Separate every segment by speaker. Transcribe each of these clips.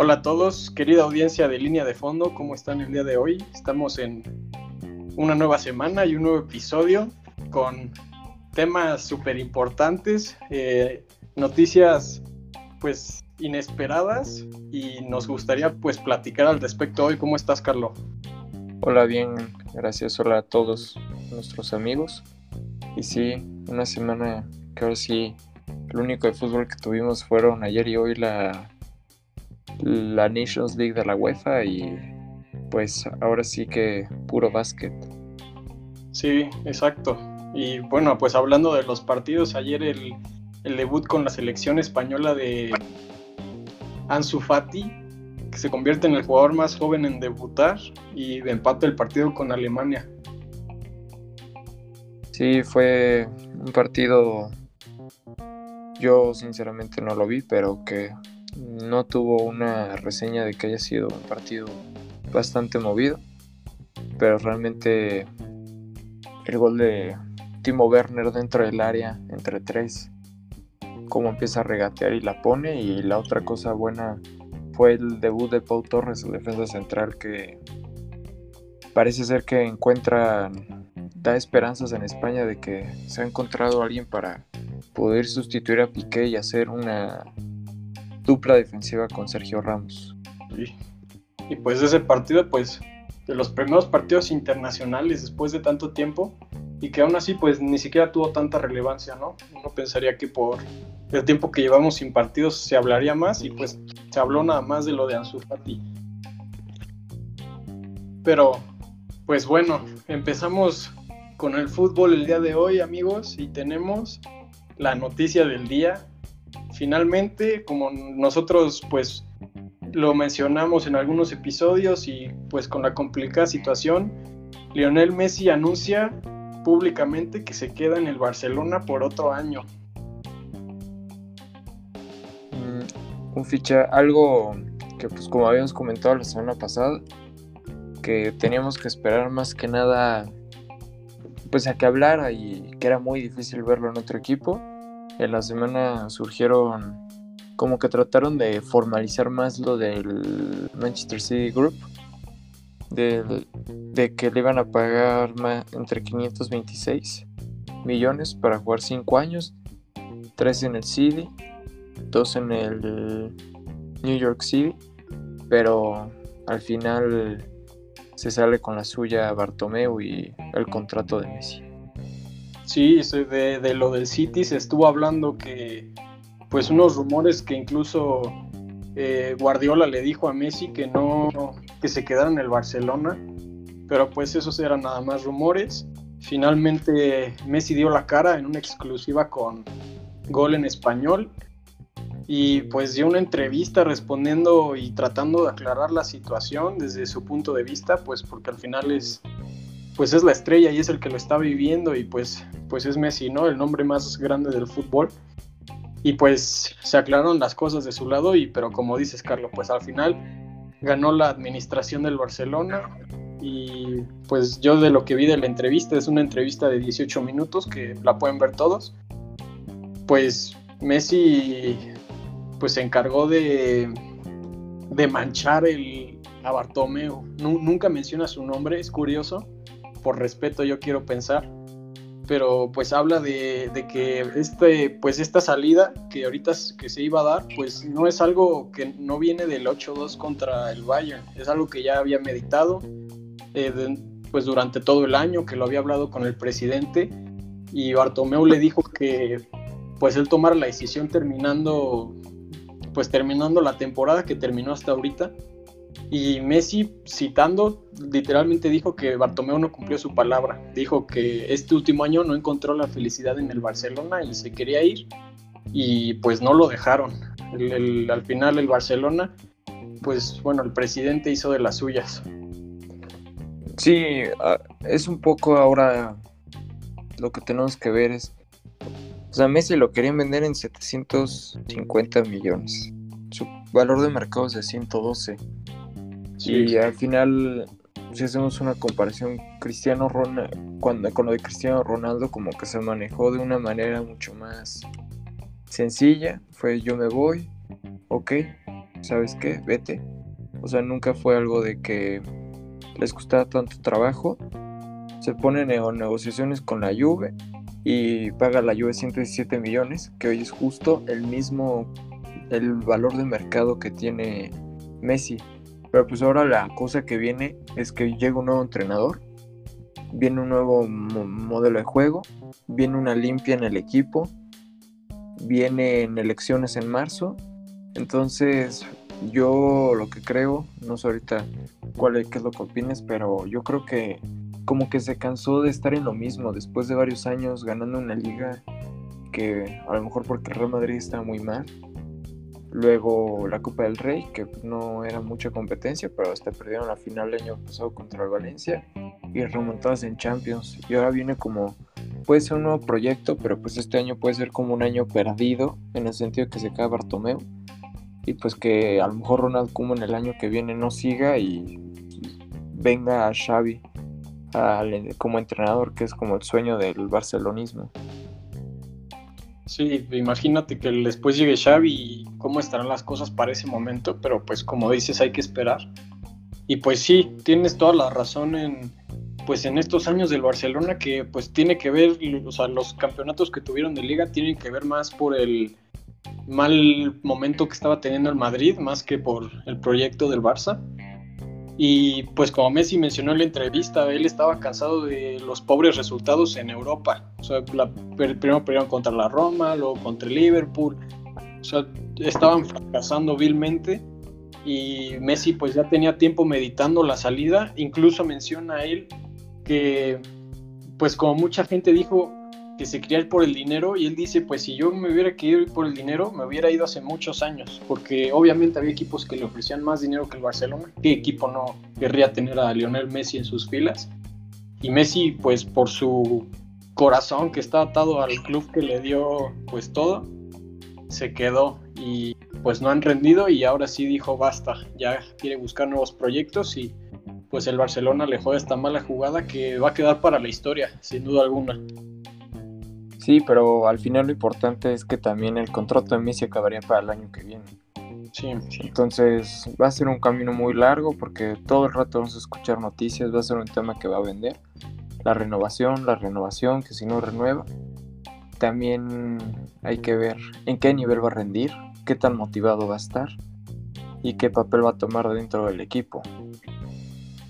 Speaker 1: Hola a todos, querida audiencia de línea de fondo, ¿cómo están el día de hoy? Estamos en una nueva semana y un nuevo episodio con temas súper importantes, eh, noticias pues inesperadas y nos gustaría pues platicar al respecto hoy. ¿Cómo estás, Carlos?
Speaker 2: Hola, bien, gracias. Hola a todos nuestros amigos. Y sí, una semana que ahora sí, el único de fútbol que tuvimos fueron ayer y hoy la la Nations League de la UEFA y pues ahora sí que puro básquet.
Speaker 1: Sí, exacto. Y bueno, pues hablando de los partidos, ayer el, debut con la selección española de Ansu Fati, que se convierte en el jugador más joven en debutar y empate el partido con Alemania.
Speaker 2: Sí, fue un partido, yo sinceramente no lo vi, pero que no tuvo una reseña de que haya sido un partido bastante movido, pero realmente el gol de Timo Werner dentro del área, entre tres, cómo empieza a regatear y la pone, y la otra cosa buena fue el debut de Pau Torres, el defensa central, que parece ser que encuentra, da esperanzas en España de que se ha encontrado alguien para poder sustituir a Piqué y hacer una dupla defensiva con Sergio Ramos.
Speaker 1: Y pues ese partido, pues, de los primeros partidos internacionales después de tanto tiempo, y que aún así, pues, ni siquiera tuvo tanta relevancia, ¿no? Uno pensaría que por el tiempo que llevamos sin partidos se hablaría más, y pues se habló nada más de lo de Ansu Fati. Pero, pues bueno, empezamos con el fútbol el día de hoy, amigos, y tenemos la noticia del día, finalmente, como nosotros pues lo mencionamos en algunos episodios y pues con la complicada situación, Lionel Messi anuncia públicamente que se queda en el Barcelona por otro año.
Speaker 2: Mm, un ficha, algo que pues como habíamos comentado la semana pasada, que teníamos que esperar más que nada pues a que hablara y que era muy difícil verlo en otro equipo en la semana surgieron como que trataron de formalizar más lo del Manchester City Group, de, que le iban a pagar entre 526 millones para jugar 5 años, 3 en el City, 2 en el New York City, pero al final se sale con la suya Bartomeu y el contrato de Messi.
Speaker 1: Sí, de, de, lo del City se estuvo hablando que, pues unos rumores que incluso eh, Guardiola le dijo a Messi que no, que se quedara en el Barcelona, pero pues esos eran nada más rumores. Finalmente Messi dio la cara en una exclusiva con Gol en Español y pues dio una entrevista respondiendo y tratando de aclarar la situación desde su punto de vista, pues porque al final es pues es la estrella y es el que lo está viviendo y pues, pues es Messi, ¿no? El nombre más grande del fútbol. Y pues se aclararon las cosas de su lado y pero como dices Carlos, pues al final ganó la administración del Barcelona y pues yo de lo que vi de la entrevista, es una entrevista de 18 minutos que la pueden ver todos, pues Messi pues se encargó de, de manchar el, a Bartomeu. Nunca menciona su nombre, es curioso por respeto yo quiero pensar, pero pues habla de, que este, pues esta salida que ahorita que se iba a dar, pues no es algo que no viene del 8-2 contra el Bayern, es algo que ya había meditado eh, pues durante todo el año, que lo había hablado con el presidente y Bartomeu le dijo que pues él tomara la decisión terminando pues terminando la temporada que terminó hasta ahorita y Messi, citando, literalmente dijo que Bartomeu no cumplió su palabra. Dijo que este último año no encontró la felicidad en el Barcelona y se quería ir. Y pues no lo dejaron. al final el Barcelona, pues bueno, el presidente hizo de las suyas.
Speaker 2: Sí, ah, es un poco ahora lo que tenemos que ver es... O sea, Messi lo querían vender en 750 millones. Su valor de mercado es de 112 y al final, si hacemos una comparación, Cristiano cuando, con lo de Cristiano Ronaldo, como que se manejó de una manera mucho más sencilla. Fue yo me voy, ok, ¿sabes qué? Vete. O sea, nunca fue algo de que les costaba tanto trabajo. Se ponen en negociaciones con la Juve y paga la Juve 117 millones, que hoy es justo el mismo el valor de mercado que tiene Messi. Pero pues ahora la cosa que viene es que llega un nuevo entrenador, viene un nuevo modelo de juego, viene una limpia en el equipo, vienen elecciones en marzo. Entonces yo lo que creo, no sé ahorita cuál es, es lo que opines, pero yo creo que como que se cansó de estar en lo mismo después de varios años ganando una liga que a lo mejor porque Real Madrid está muy mal Luego la Copa del Rey, que no era mucha competencia, pero hasta perdieron la final el año pasado contra el Valencia y remontadas en Champions. Y ahora viene como, puede ser un nuevo proyecto, pero pues este año puede ser como un año perdido, en el sentido que se cae Bartomeu. Y pues que a lo mejor Ronald Koeman el año que viene no siga y venga a Xavi como entrenador, que es como el sueño del barcelonismo.
Speaker 1: Sí, imagínate que después llegue Xavi y cómo estarán las cosas para ese momento, pero pues como dices hay que esperar. Y pues sí, tienes toda la razón en pues en estos años del Barcelona que pues tiene que ver, o sea, los campeonatos que tuvieron de liga tienen que ver más por el mal momento que estaba teniendo el Madrid más que por el proyecto del Barça. Y pues como Messi mencionó en la entrevista, él estaba cansado de los pobres resultados en Europa. O sea, primero perdieron contra la Roma, luego contra el Liverpool. O sea, estaban fracasando vilmente y Messi pues ya tenía tiempo meditando la salida. Incluso menciona él que pues como mucha gente dijo, que se quería ir por el dinero y él dice, pues si yo me hubiera querido ir por el dinero, me hubiera ido hace muchos años, porque obviamente había equipos que le ofrecían más dinero que el Barcelona. ¿Qué equipo no querría tener a Lionel Messi en sus filas? Y Messi, pues por su corazón que está atado al club que le dio pues todo, se quedó y pues no han rendido y ahora sí dijo basta, ya quiere buscar nuevos proyectos y pues el Barcelona le juega esta mala jugada que va a quedar para la historia, sin duda alguna.
Speaker 2: Sí, pero al final lo importante es que también el contrato de Messi acabaría para el año que viene. Sí. Entonces va a ser un camino muy largo porque todo el rato vamos a escuchar noticias, va a ser un tema que va a vender. La renovación, la renovación, que si no renueva. También hay que ver en qué nivel va a rendir, qué tan motivado va a estar y qué papel va a tomar dentro del equipo.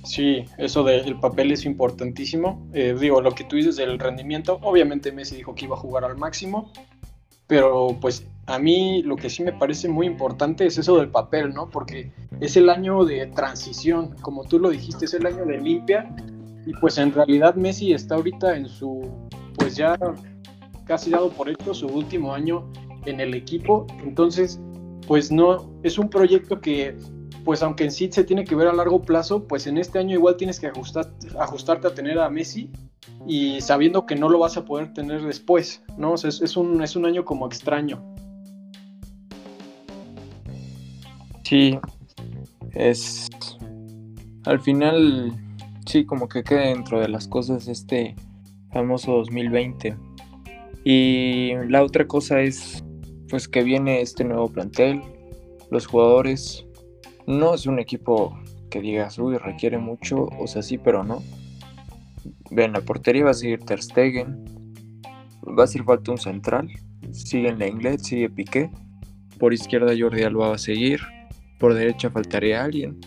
Speaker 1: Sí, eso del papel es importantísimo. Eh, digo, lo que tú dices del rendimiento, obviamente Messi dijo que iba a jugar al máximo, pero pues a mí lo que sí me parece muy importante es eso del papel, ¿no? Porque es el año de transición, como tú lo dijiste, es el año de limpia y pues en realidad Messi está ahorita en su, pues ya casi dado por hecho su último año en el equipo, entonces pues no, es un proyecto que pues aunque en sí se tiene que ver a largo plazo, pues en este año igual tienes que ajustar, ajustarte a tener a Messi y sabiendo que no lo vas a poder tener después, ¿no? es, un, es un año como extraño.
Speaker 2: Sí, es... Al final, sí, como que queda dentro de las cosas este famoso 2020. Y la otra cosa es, pues que viene este nuevo plantel, los jugadores no es un equipo que digas, uy, requiere mucho, o sea, sí, pero no. Ven, la portería va a seguir Ter Stegen, va a hacer falta un central, sigue en la inglés, sigue Piqué, por izquierda Jordi Alba va a seguir, por derecha faltaría alguien,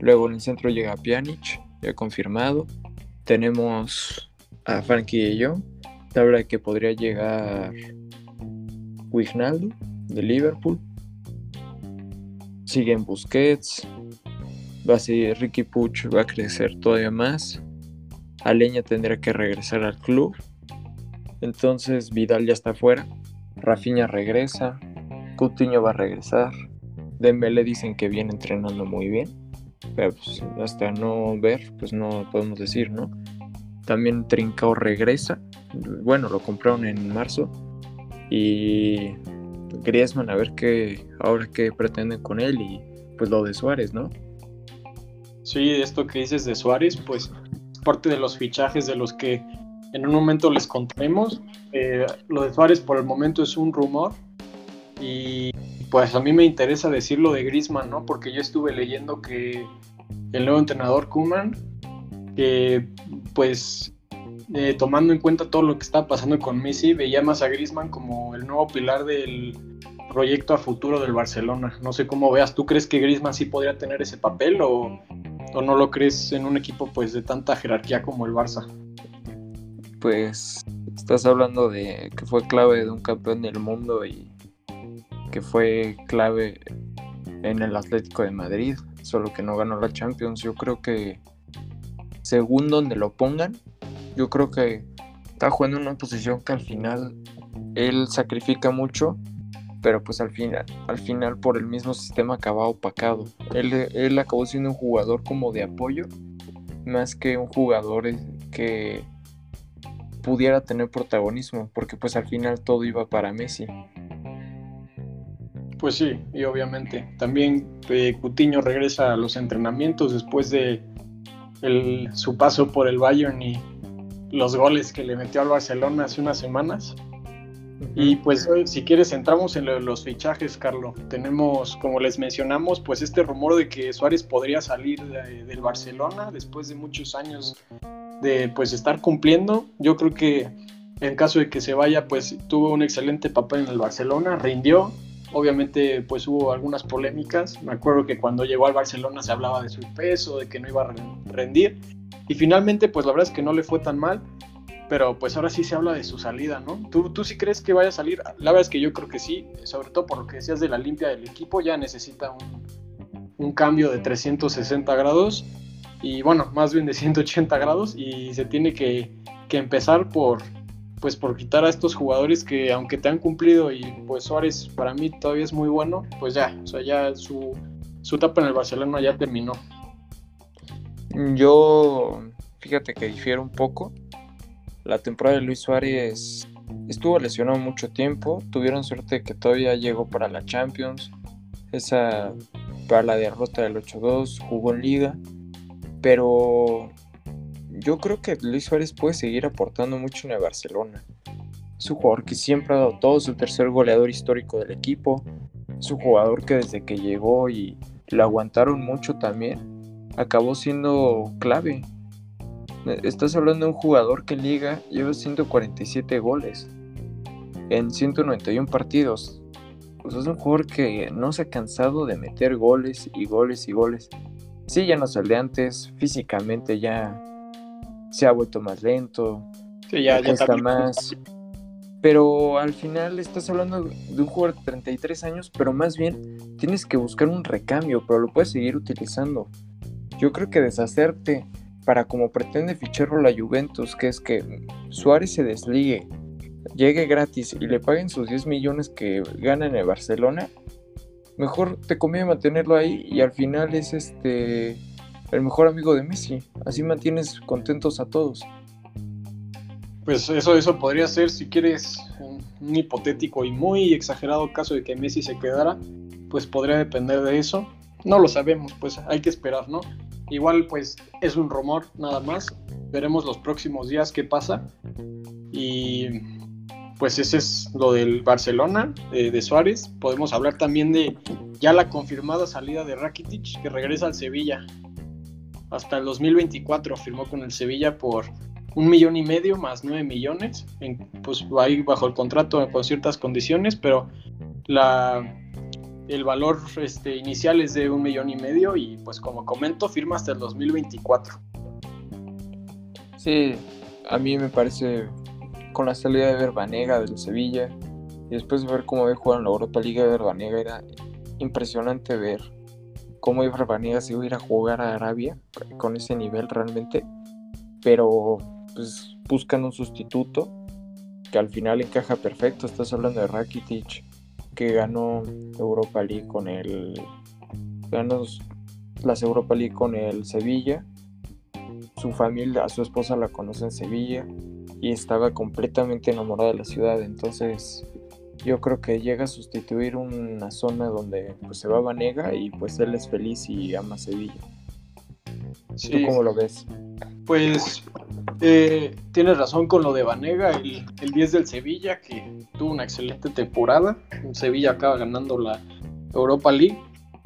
Speaker 2: luego en el centro llega Pjanic, ya confirmado, tenemos a Frankie de Jong, habla que podría llegar Wignaldo de Liverpool, siguen Busquets, va a seguir Ricky Puch, va a crecer todavía más. Aleña tendrá que regresar al club. Entonces Vidal ya está fuera. Rafinha regresa. Coutinho va a regresar. Dembele dicen que viene entrenando muy bien. Pero pues, hasta no ver, pues no podemos decir, ¿no? También Trincao regresa. Bueno, lo compraron en marzo. Y Griezmann a ver qué ahora qué pretenden con él y pues lo de Suárez, ¿no?
Speaker 1: Sí, esto que dices de Suárez, pues parte de los fichajes de los que en un momento les contaremos. Eh, lo de Suárez por el momento es un rumor y pues a mí me interesa decirlo de Griezmann, ¿no? Porque yo estuve leyendo que el nuevo entrenador Kuman, que pues eh, tomando en cuenta todo lo que está pasando con Messi, veía más a Griezmann como el nuevo pilar del proyecto a futuro del Barcelona. No sé cómo veas, ¿tú crees que Griezmann sí podría tener ese papel o, o no lo crees en un equipo pues de tanta jerarquía como el Barça?
Speaker 2: Pues estás hablando de que fue clave de un campeón del mundo y que fue clave en el Atlético de Madrid, solo que no ganó la Champions. Yo creo que según donde lo pongan, yo creo que está jugando en una posición que al final él sacrifica mucho, pero pues al final, al final por el mismo sistema acaba opacado. Él, él acabó siendo un jugador como de apoyo, más que un jugador que pudiera tener protagonismo, porque pues al final todo iba para Messi.
Speaker 1: Pues sí, y obviamente. También eh, Cutiño regresa a los entrenamientos después de su paso por el Bayern y los goles que le metió al Barcelona hace unas semanas. Y pues si quieres entramos en los fichajes, Carlos. Tenemos, como les mencionamos, pues este rumor de que Suárez podría salir del Barcelona después de muchos años de pues estar cumpliendo. Yo creo que en caso de que se vaya, pues tuvo un excelente papel en el Barcelona, rindió. Obviamente, pues hubo algunas polémicas. Me acuerdo que cuando llegó al Barcelona se hablaba de su peso, de que no iba a rendir. Y finalmente, pues la verdad es que no le fue tan mal, pero pues ahora sí se habla de su salida, ¿no? ¿Tú, tú sí crees que vaya a salir? La verdad es que yo creo que sí, sobre todo por lo que decías de la limpia del equipo, ya necesita un, un cambio de 360 grados y bueno, más bien de 180 grados y se tiene que, que empezar por pues por quitar a estos jugadores que aunque te han cumplido y pues Suárez para mí todavía es muy bueno, pues ya, o sea, ya su, su etapa en el Barcelona ya terminó.
Speaker 2: Yo, fíjate que difiero un poco. La temporada de Luis Suárez estuvo lesionado mucho tiempo. Tuvieron suerte que todavía llegó para la Champions. Esa para la derrota del 8-2, jugó en liga. Pero yo creo que Luis Suárez puede seguir aportando mucho en el Barcelona. Es un jugador que siempre ha dado todo, el tercer goleador histórico del equipo. Es un jugador que desde que llegó y lo aguantaron mucho también, acabó siendo clave. Estás hablando de un jugador que en liga lleva 147 goles en 191 partidos. Pues es un jugador que no se ha cansado de meter goles y goles y goles. Sí, ya no de antes, físicamente ya se ha vuelto más lento,
Speaker 1: sí, ya, ya
Speaker 2: está más. Pero al final estás hablando de un jugador de 33 años, pero más bien tienes que buscar un recambio, pero lo puedes seguir utilizando. Yo creo que deshacerte para como pretende ficharlo la Juventus, que es que Suárez se desligue, llegue gratis y le paguen sus 10 millones que gana en el Barcelona, mejor te conviene mantenerlo ahí y al final es este el mejor amigo de Messi. Así mantienes contentos a todos.
Speaker 1: Pues eso, eso podría ser, si quieres, un hipotético y muy exagerado caso de que Messi se quedara, pues podría depender de eso. No lo sabemos, pues hay que esperar, ¿no? Igual pues es un rumor nada más. Veremos los próximos días qué pasa. Y pues ese es lo del Barcelona, de Suárez. Podemos hablar también de ya la confirmada salida de Rakitic, que regresa al Sevilla. Hasta el 2024 firmó con el Sevilla por un millón y medio más nueve millones. En, pues ahí bajo el contrato con ciertas condiciones, pero la el valor este, inicial es de un millón y medio y pues como comento firma hasta el 2024.
Speaker 2: Sí, a mí me parece con la salida de Verbanega del Sevilla y después de ver cómo había jugado en la Europa Liga de Verbanega era impresionante ver cómo se iba a ir a jugar a Arabia con ese nivel realmente, pero pues buscan un sustituto que al final encaja perfecto, estás hablando de Rakitic que ganó Europa League con el ganó las Europa League con el Sevilla. Su familia, su esposa la conoce en Sevilla y estaba completamente enamorada de la ciudad. Entonces yo creo que llega a sustituir una zona donde pues se va Vanega y pues él es feliz y ama Sevilla ¿Tú cómo lo ves?
Speaker 1: Pues eh, tienes razón con lo de Vanega, el, el 10 del Sevilla, que tuvo una excelente temporada. Sevilla acaba ganando la, Europa League.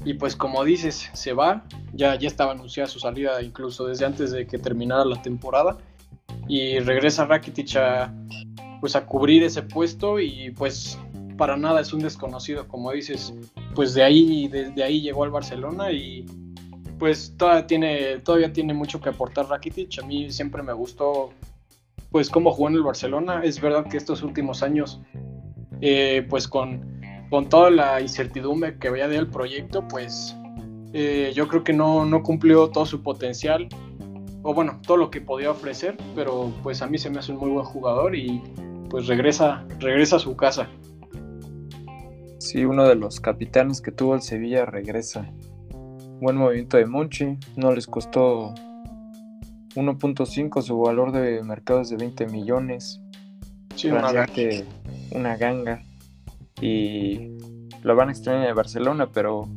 Speaker 1: Y pues como dices, se va, ya, ya estaba anunciada su salida incluso desde antes de que terminara la temporada. Y regresa Rakitic a, pues a cubrir ese puesto y pues para nada es un desconocido, como dices, pues de ahí, ahí llegó al Barcelona y pues todavía tiene, mucho que aportar Rakitic. A mí siempre me gustó pues cómo jugó en el Barcelona. Es verdad que estos últimos años, eh, pues con con toda la incertidumbre que había del proyecto, pues eh, yo creo que no, no cumplió todo su potencial, o bueno, todo lo que podía ofrecer, pero pues a mí se me hace un muy buen jugador y pues regresa, regresa a su casa.
Speaker 2: Sí, uno de los capitanes que tuvo el Sevilla regresa. Buen movimiento de Monchi, no les costó 1.5, su valor de mercado es de 20 millones. Sí, una, una ganga y lo van a extrañar en Barcelona, pero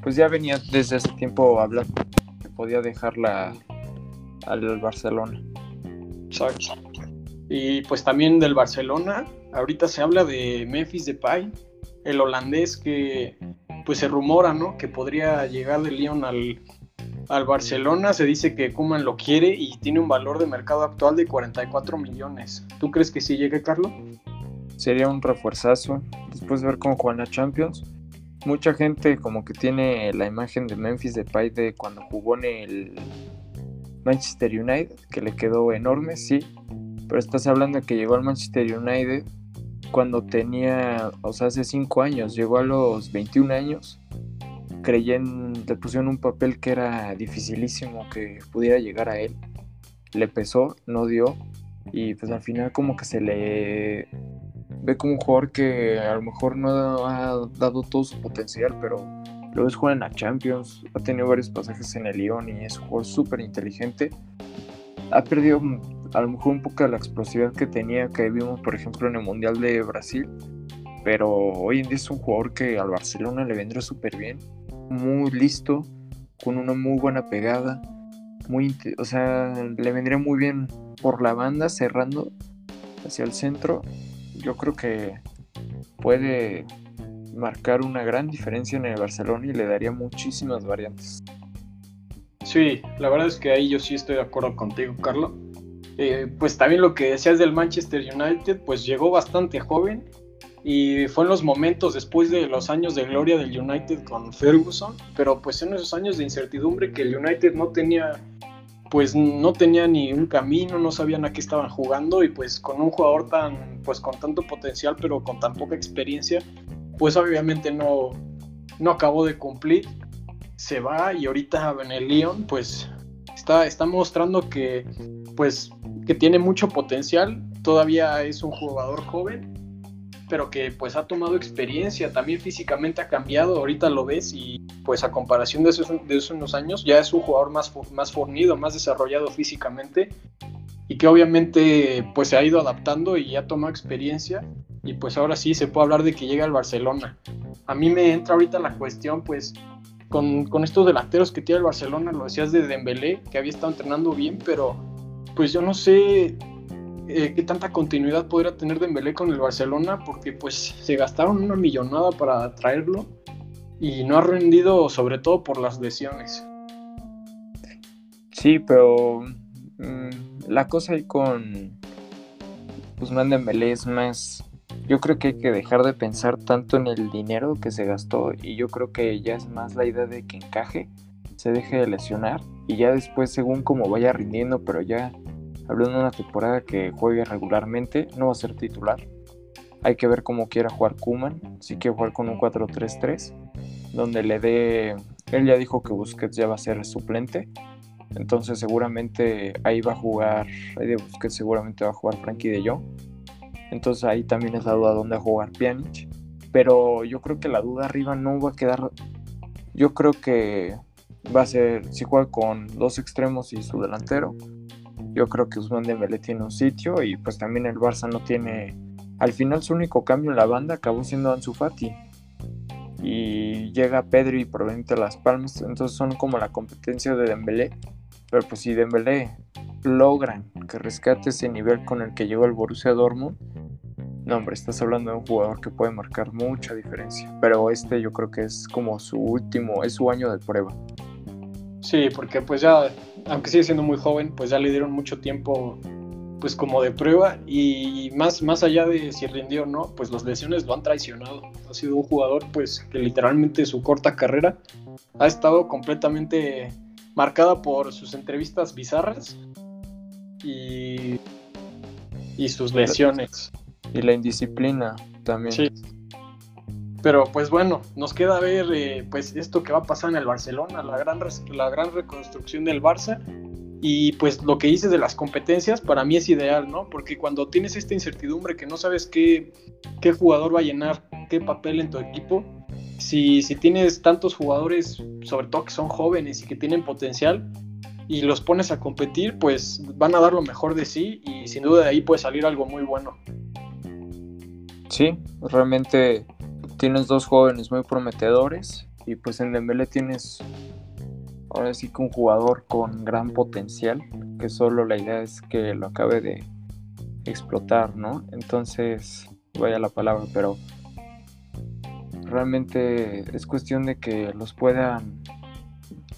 Speaker 2: pues ya venía desde ese tiempo hablando que podía dejarla al Barcelona.
Speaker 1: Exacto. Y pues también del Barcelona, ahorita se habla de Memphis Depay, el holandés que pues se rumora, ¿no? Que podría llegar de Lyon al, al Barcelona. Se dice que Kuman lo quiere y tiene un valor de mercado actual de 44 millones. ¿Tú crees que sí llegue, Carlos?
Speaker 2: sería un refuerzazo. Después de ver cómo juegan la Champions, mucha gente como que tiene la imagen de Memphis Depay de cuando jugó en el Manchester United, que le quedó enorme, sí. Pero estás hablando de que llegó al Manchester United cuando tenía, o sea, hace 5 años, llegó a los 21 años. Creyen, le pusieron un papel que era dificilísimo que pudiera llegar a él. Le pesó, no dio. Y pues al final como que se le ve como un jugador que a lo mejor no ha dado todo su potencial, pero lo ves jugar en la Champions, ha tenido varios pasajes en el Lyon y es un jugador súper inteligente. Ha perdido a lo mejor un poco de la explosividad que tenía, que vimos por ejemplo en el Mundial de Brasil, pero hoy en día es un jugador que al Barcelona le vendrá súper bien, muy listo, con una muy buena pegada, muy, o sea, le vendría muy bien por la banda cerrando hacia el centro yo creo que puede marcar una gran diferencia en el Barcelona y le daría muchísimas variantes.
Speaker 1: Sí, la verdad es que ahí yo sí estoy de acuerdo contigo, Carlos. Eh, pues también lo que decías del Manchester United, pues llegó bastante joven y fue en los momentos después de los años de gloria del United con Ferguson, pero pues en esos años de incertidumbre que el United no tenía pues no tenía ni un camino, no sabían a qué estaban jugando y pues con un jugador tan, pues con tanto potencial pero con tan poca experiencia, pues obviamente no, no acabó de cumplir, se va y ahorita en el Lyon pues está, está mostrando que pues que tiene mucho potencial, todavía es un jugador joven pero que pues ha tomado experiencia, también físicamente ha cambiado, ahorita lo ves y pues a comparación de esos, de esos unos años ya es un jugador más, más fornido, más desarrollado físicamente y que obviamente pues se ha ido adaptando y ha tomado experiencia y pues ahora sí se puede hablar de que llega al Barcelona. A mí me entra ahorita la cuestión pues con, con estos delanteros que tiene el Barcelona, lo decías de Dembélé, que había estado entrenando bien, pero pues yo no sé eh, qué tanta continuidad podría tener Dembélé con el Barcelona, porque pues se gastaron una millonada para traerlo y no ha rendido sobre todo por las lesiones.
Speaker 2: Sí, pero mm, la cosa ahí con Guzmán Dembélé es más... Yo creo que hay que dejar de pensar tanto en el dinero que se gastó y yo creo que ya es más la idea de que encaje, se deje de lesionar y ya después según como vaya rindiendo, pero ya hablando de una temporada que juegue regularmente, no va a ser titular. Hay que ver cómo quiera jugar Kuman, si quiere jugar con un 4-3-3, donde le dé, él ya dijo que Busquets ya va a ser suplente, entonces seguramente ahí va a jugar, ahí de Busquets seguramente va a jugar Frankie de Jong, entonces ahí también es la duda dónde jugar Pjanic, pero yo creo que la duda arriba no va a quedar, yo creo que va a ser, si juega con dos extremos y su delantero, yo creo que Usman Dembélé tiene un sitio y pues también el Barça no tiene... Al final su único cambio en la banda acabó siendo Ansu Fati. Y llega Pedri y probablemente Las Palmas, entonces son como la competencia de Dembélé. Pero pues si Dembélé logran que rescate ese nivel con el que llegó el Borussia Dortmund, no, hombre, estás hablando de un jugador que puede marcar mucha diferencia. Pero este yo creo que es como su último, es su año de prueba.
Speaker 1: Sí, porque pues ya, aunque sigue siendo muy joven, pues ya le dieron mucho tiempo pues como de prueba y más, más allá de si rindió o no, pues las lesiones lo han traicionado. Ha sido un jugador pues que literalmente su corta carrera ha estado completamente marcada por sus entrevistas bizarras y, y sus lesiones.
Speaker 2: Y la indisciplina también. Sí.
Speaker 1: Pero pues bueno, nos queda ver eh, pues esto que va a pasar en el Barcelona, la gran, la gran reconstrucción del Barça y pues lo que dices de las competencias para mí es ideal, ¿no? Porque cuando tienes esta incertidumbre que no sabes qué, qué jugador va a llenar qué papel en tu equipo, si, si tienes tantos jugadores, sobre todo que son jóvenes y que tienen potencial, y los pones a competir, pues van a dar lo mejor de sí y sin duda de ahí puede salir algo muy bueno.
Speaker 2: Sí, realmente tienes dos jóvenes muy prometedores y pues en Dembélé tienes ahora sí que un jugador con gran potencial, que solo la idea es que lo acabe de explotar, ¿no? Entonces, vaya la palabra, pero realmente es cuestión de que los puedan,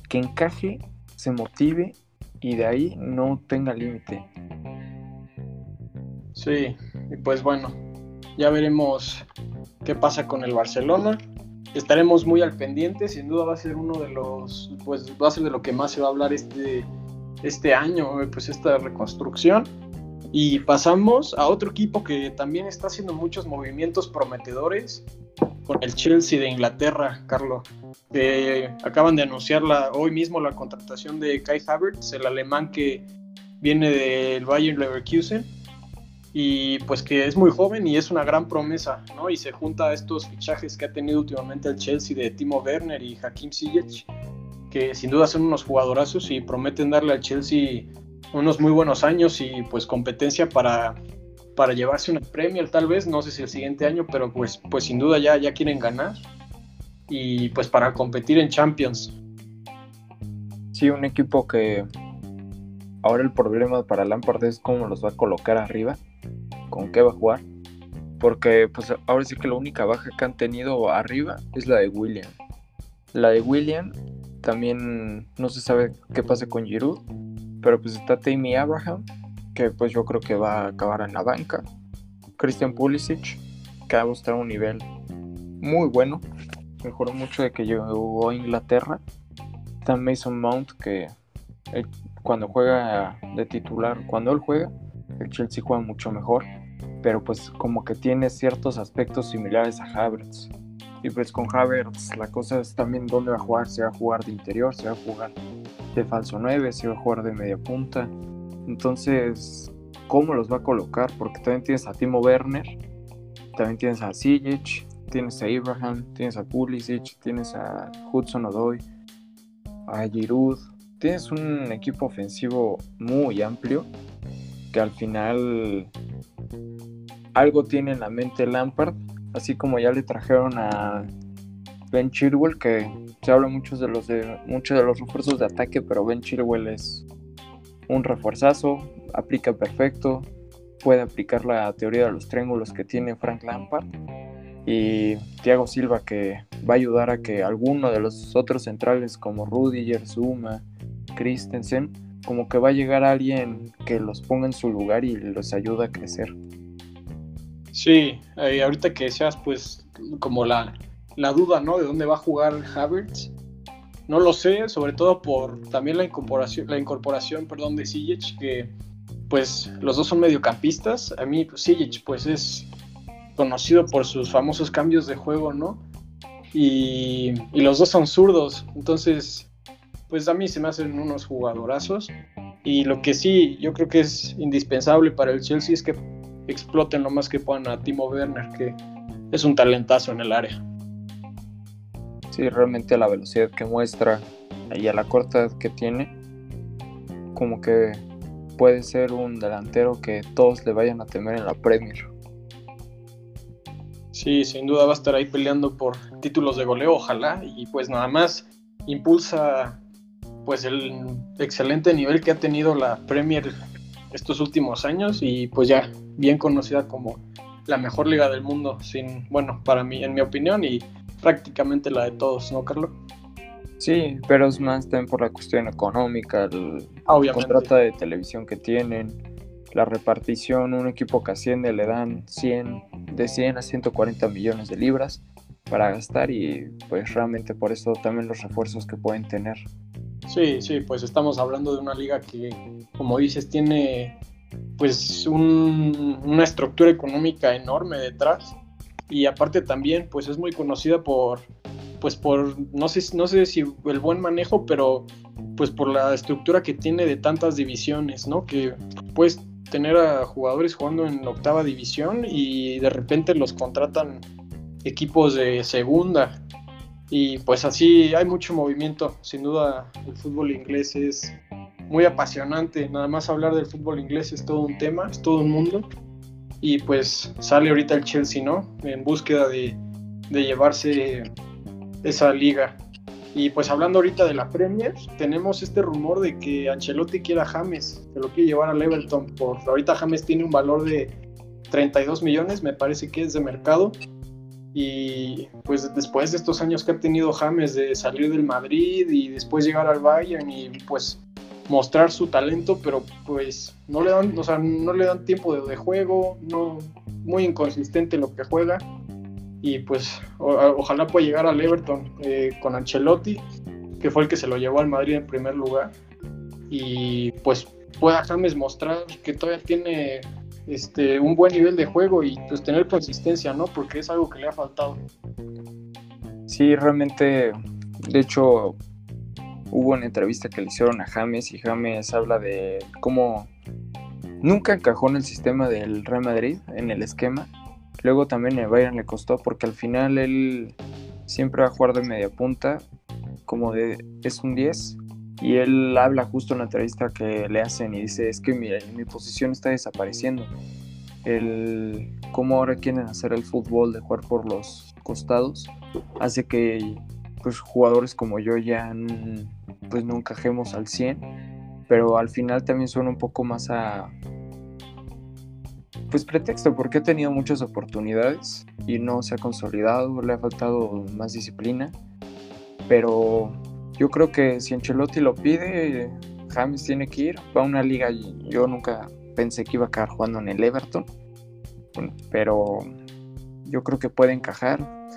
Speaker 2: que encaje, se motive y de ahí no tenga límite.
Speaker 1: Sí, y pues bueno, ya veremos qué pasa con el Barcelona estaremos muy al pendiente, sin duda va a ser uno de los, pues va a ser de lo que más se va a hablar este, este año, pues esta reconstrucción. Y pasamos a otro equipo que también está haciendo muchos movimientos prometedores con el Chelsea de Inglaterra, Carlos. acaban de anunciar hoy mismo la contratación de Kai Havertz, el alemán que viene del Bayern Leverkusen y pues que es muy joven y es una gran promesa, ¿no? Y se junta a estos fichajes que ha tenido últimamente el Chelsea de Timo Werner y Hakim Ziyech, que sin duda son unos jugadorazos y prometen darle al Chelsea unos muy buenos años y pues competencia para, para llevarse una Premier tal vez, no sé si el siguiente año, pero pues, pues sin duda ya, ya quieren ganar y pues para competir en Champions.
Speaker 2: Sí, un equipo que ahora el problema para Lampard es cómo los va a colocar arriba con qué va a jugar. Porque pues ahora sí que la única baja que han tenido arriba es la de William. La de William también no se sabe qué pasa con Giroud. Pero pues está Tammy Abraham, que pues yo creo que va a acabar en la banca. Christian Pulisic, que ha mostrado un nivel muy bueno. Mejoró mucho de que llegó a Inglaterra. Está Mason Mount, que cuando juega de titular, cuando él juega, el Chelsea juega mucho mejor pero pues como que tiene ciertos aspectos similares a Havertz. Y pues con Havertz la cosa es también dónde va a jugar, si va a jugar de interior, si va a jugar de falso 9, si va a jugar de media punta. Entonces, ¿cómo los va a colocar? Porque también tienes a Timo Werner, también tienes a Sijic, tienes a Abraham, tienes a Pulisic, tienes a Hudson Odoi, a Giroud. Tienes un equipo ofensivo muy amplio que al final algo tiene en la mente Lampard, así como ya le trajeron a Ben Chilwell, que se habla mucho de los de muchos de los refuerzos de ataque, pero Ben Chilwell es un refuerzazo, aplica perfecto, puede aplicar la teoría de los triángulos que tiene Frank Lampard y Thiago Silva que va a ayudar a que alguno de los otros centrales como Rudiger, Zuma, Christensen, como que va a llegar alguien que los ponga en su lugar y los ayuda a crecer.
Speaker 1: Sí, eh, ahorita que decías, pues, como la, duda, ¿no? De dónde va a jugar Havertz. No lo sé, sobre todo por también la incorporación, la incorporación, perdón, de Sijic, que pues los dos son mediocampistas. A mí pues, pues es conocido por sus famosos cambios de juego, ¿no? Y, y, los dos son zurdos, entonces pues a mí se me hacen unos jugadorazos. Y lo que sí, yo creo que es indispensable para el Chelsea es que exploten lo más que puedan a Timo Werner, que es un talentazo en el área.
Speaker 2: Sí, realmente la velocidad que muestra y a la corta que tiene, como que puede ser un delantero que todos le vayan a temer en la Premier.
Speaker 1: Sí, sin duda va a estar ahí peleando por títulos de goleo, ojalá, y pues nada más impulsa pues el excelente nivel que ha tenido la Premier estos últimos años y pues ya bien conocida como la mejor liga del mundo, sin, bueno, para mí, en mi opinión y prácticamente la de todos, ¿no, Carlos?
Speaker 2: Sí, pero es más también por la cuestión económica, el contrato de televisión que tienen, la repartición, un equipo que asciende le dan 100, de 100 a 140 millones de libras para gastar y pues realmente por eso también los refuerzos que pueden tener.
Speaker 1: Sí, sí, pues estamos hablando de una liga que, como dices, tiene pues una estructura económica enorme detrás y aparte también pues es muy conocida por pues por no sé no sé si el buen manejo pero pues por la estructura que tiene de tantas divisiones no que puedes tener a jugadores jugando en octava división y de repente los contratan equipos de segunda y pues así hay mucho movimiento sin duda el fútbol inglés es muy apasionante. Nada más hablar del fútbol inglés es todo un tema, es todo un mundo. Y pues sale ahorita el Chelsea, ¿no? En búsqueda de, llevarse esa liga. Y pues hablando ahorita de la Premier, tenemos este rumor de que Ancelotti quiere a James, que lo quiere llevar al Everton. Por ahorita James tiene un valor de 32 millones, me parece que es de mercado. Y pues después de estos años que ha tenido James de salir del Madrid y después llegar al Bayern y pues mostrar su talento, pero pues no le dan, o sea, no le dan tiempo de, juego, no, muy inconsistente lo que juega. Y pues ojalá pueda llegar al Everton eh, con Ancelotti, que fue el que se lo llevó al Madrid en primer lugar. Y pues pueda James mostrar que todavía tiene este, un buen nivel de juego y pues tener consistencia, ¿no? Porque es algo que le ha faltado.
Speaker 2: Sí, realmente, de hecho, hubo una entrevista que le hicieron a James y James habla de cómo nunca encajó en el sistema del Real Madrid, en el esquema. Luego también el Bayern le costó porque al final él siempre va a jugar de media punta, como de es un 10. Y él habla justo en la entrevista que le hacen y dice, es que mi, mi posición está desapareciendo. El cómo ahora quieren hacer el fútbol de jugar por los costados hace que pues jugadores como yo ya pues no encajemos al 100, pero al final también suena un poco más a pues pretexto porque he tenido muchas oportunidades y no se ha consolidado, le ha faltado más disciplina, pero yo creo que si Ancelotti lo pide, James tiene que ir, va a una liga yo nunca pensé que iba a acabar jugando en el Everton, pero yo creo que puede encajar.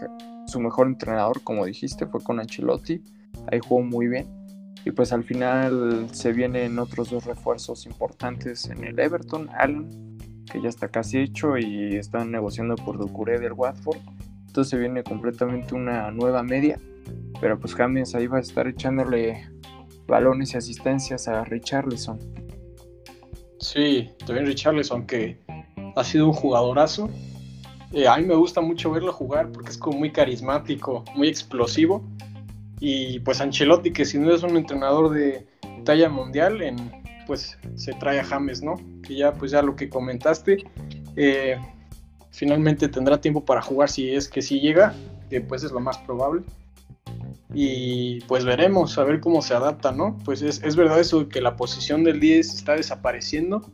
Speaker 2: Su mejor entrenador, como dijiste, fue con Ancelotti, ahí jugó muy bien y pues al final se vienen otros dos refuerzos importantes en el Everton, Allen, que ya está casi hecho y están negociando por Ducuré del Watford. Entonces se viene completamente una nueva media. Pero pues James ahí va a estar echándole balones y asistencias a Richarlison.
Speaker 1: Sí, también Richarlison que ha sido un jugadorazo. Eh, a mí me gusta mucho verlo jugar porque es como muy carismático, muy explosivo y pues Ancelotti, que si no es un entrenador de talla mundial, pues se trae a James, ¿no? Que ya, pues ya lo que comentaste, eh, finalmente tendrá tiempo para jugar si es que sí llega, que pues es lo más probable. Y pues veremos, a ver cómo se adapta, ¿no? Pues es, es verdad eso que la posición del 10 está desapareciendo.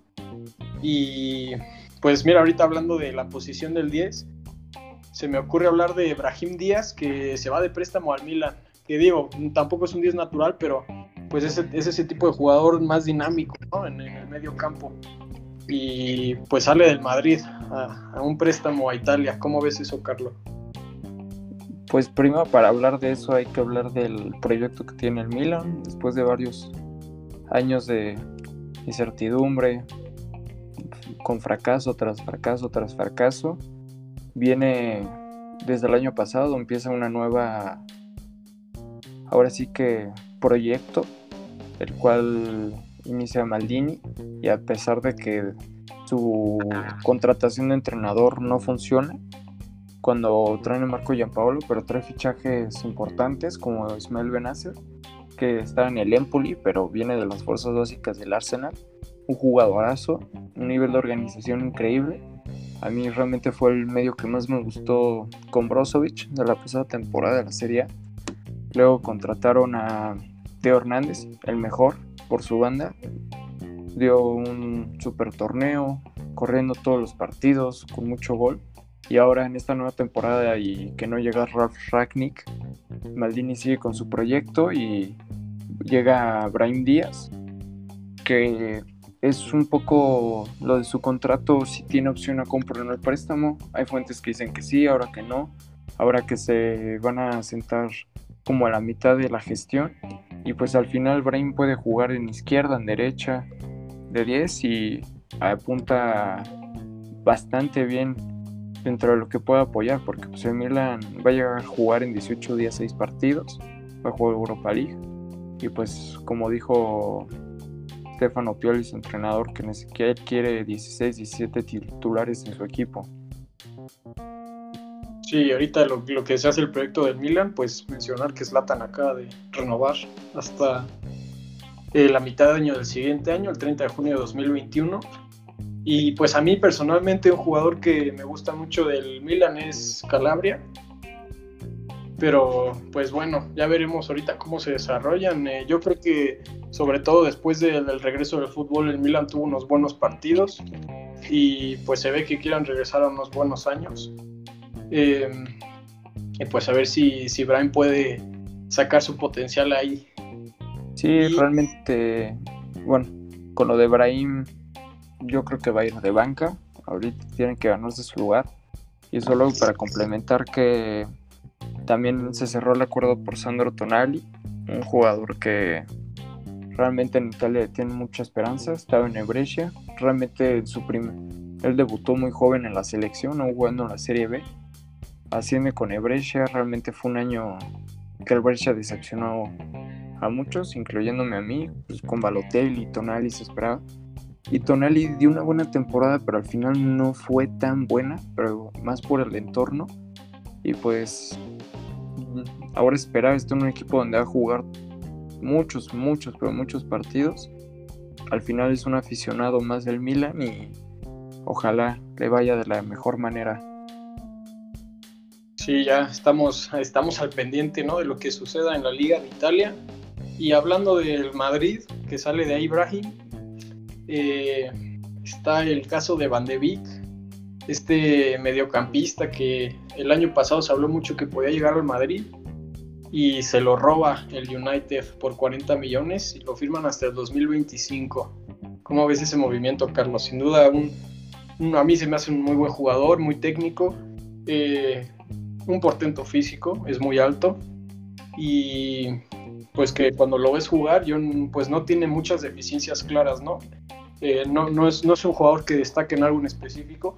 Speaker 1: Y pues mira, ahorita hablando de la posición del 10, se me ocurre hablar de Brahim Díaz, que se va de préstamo al Milan que digo, tampoco es un 10 natural, pero pues es, es ese tipo de jugador más dinámico en, el medio campo. Y pues sale del Madrid a, un préstamo a Italia. ¿Cómo ves eso, Carlos?
Speaker 2: Pues primero para hablar de eso hay que hablar del proyecto que tiene el Milan después de varios años de incertidumbre, con fracaso tras fracaso tras fracaso. Viene desde el año pasado, empieza una nueva ahora sí que proyecto, el cual inicia Maldini y a pesar de que su contratación de entrenador no funciona, cuando traen a Marco Giampaolo, pero trae fichajes importantes como Ismael Benacer, que está en el Empoli, pero viene de las fuerzas básicas del Arsenal, un jugadorazo, un nivel de organización increíble. A mí realmente fue el medio que más me gustó con Brozovic de la pasada temporada de la Serie A Luego contrataron a Teo Hernández, el mejor por su banda. Dio un super torneo, corriendo todos los partidos, con mucho gol. Y ahora en esta nueva temporada y que no llega Ralf Ragnick, Maldini sigue con su proyecto y llega Brian Díaz, que es un poco lo de su contrato, si tiene opción a comprar en el préstamo. Hay fuentes que dicen que sí, ahora que no. Ahora que se van a sentar como a la mitad de la gestión. Y pues al final Brian puede jugar en izquierda, en derecha, de 10 y apunta bastante bien dentro de lo que puede apoyar, porque pues el Milan va a llegar a jugar en 18 días 6 partidos, va a jugar Europa League, y pues como dijo Stefano Pioli, su entrenador, que, que él quiere 16, 17 titulares en su equipo.
Speaker 1: Sí, ahorita lo, que se hace el proyecto del Milan, pues mencionar que Zlatan acaba de renovar hasta eh, la mitad de año del siguiente año, el 30 de junio de 2021. Y pues a mí personalmente un jugador que me gusta mucho del Milan es Calabria. Pero pues bueno, ya veremos ahorita cómo se desarrollan. Eh, yo creo que sobre todo después del regreso del fútbol el Milan tuvo unos buenos partidos y pues se ve que quieran regresar a unos buenos años. Y pues a ver si, si Brian puede sacar su potencial ahí.
Speaker 2: Sí, realmente, bueno, con lo de Brahim yo creo que va a ir de banca. Ahorita tienen que ganarse su lugar. Y solo para complementar que también se cerró el acuerdo por Sandro Tonali, un jugador que realmente en Italia tiene mucha esperanza. Estaba en Brescia. Realmente su él debutó muy joven en la selección, no jugando en la Serie B. Haciendo con Brescia, realmente fue un año que el Brescia decepcionó a muchos, incluyéndome a mí, pues con Balotelli, Tonali se esperaba. Y Tonali dio una buena temporada, pero al final no fue tan buena, pero más por el entorno. Y pues ahora esperar estar en un equipo donde va a jugar muchos, muchos, pero muchos partidos. Al final es un aficionado más del Milan y ojalá le vaya de la mejor manera.
Speaker 1: Sí, ya estamos, estamos al pendiente ¿no? de lo que suceda en la Liga de Italia. Y hablando del Madrid, que sale de ahí Brahim, eh, está el caso de Van de Beek, este mediocampista que el año pasado se habló mucho que podía llegar al Madrid y se lo roba el United por 40 millones y lo firman hasta el 2025. ¿Cómo ves ese movimiento, Carlos? Sin duda, un, a mí se me hace un muy buen jugador, muy técnico, eh, un portento físico, es muy alto y pues que cuando lo ves jugar, yo, pues no tiene muchas deficiencias claras, ¿no? Eh, no, es, no es un jugador que destaque en algo en específico,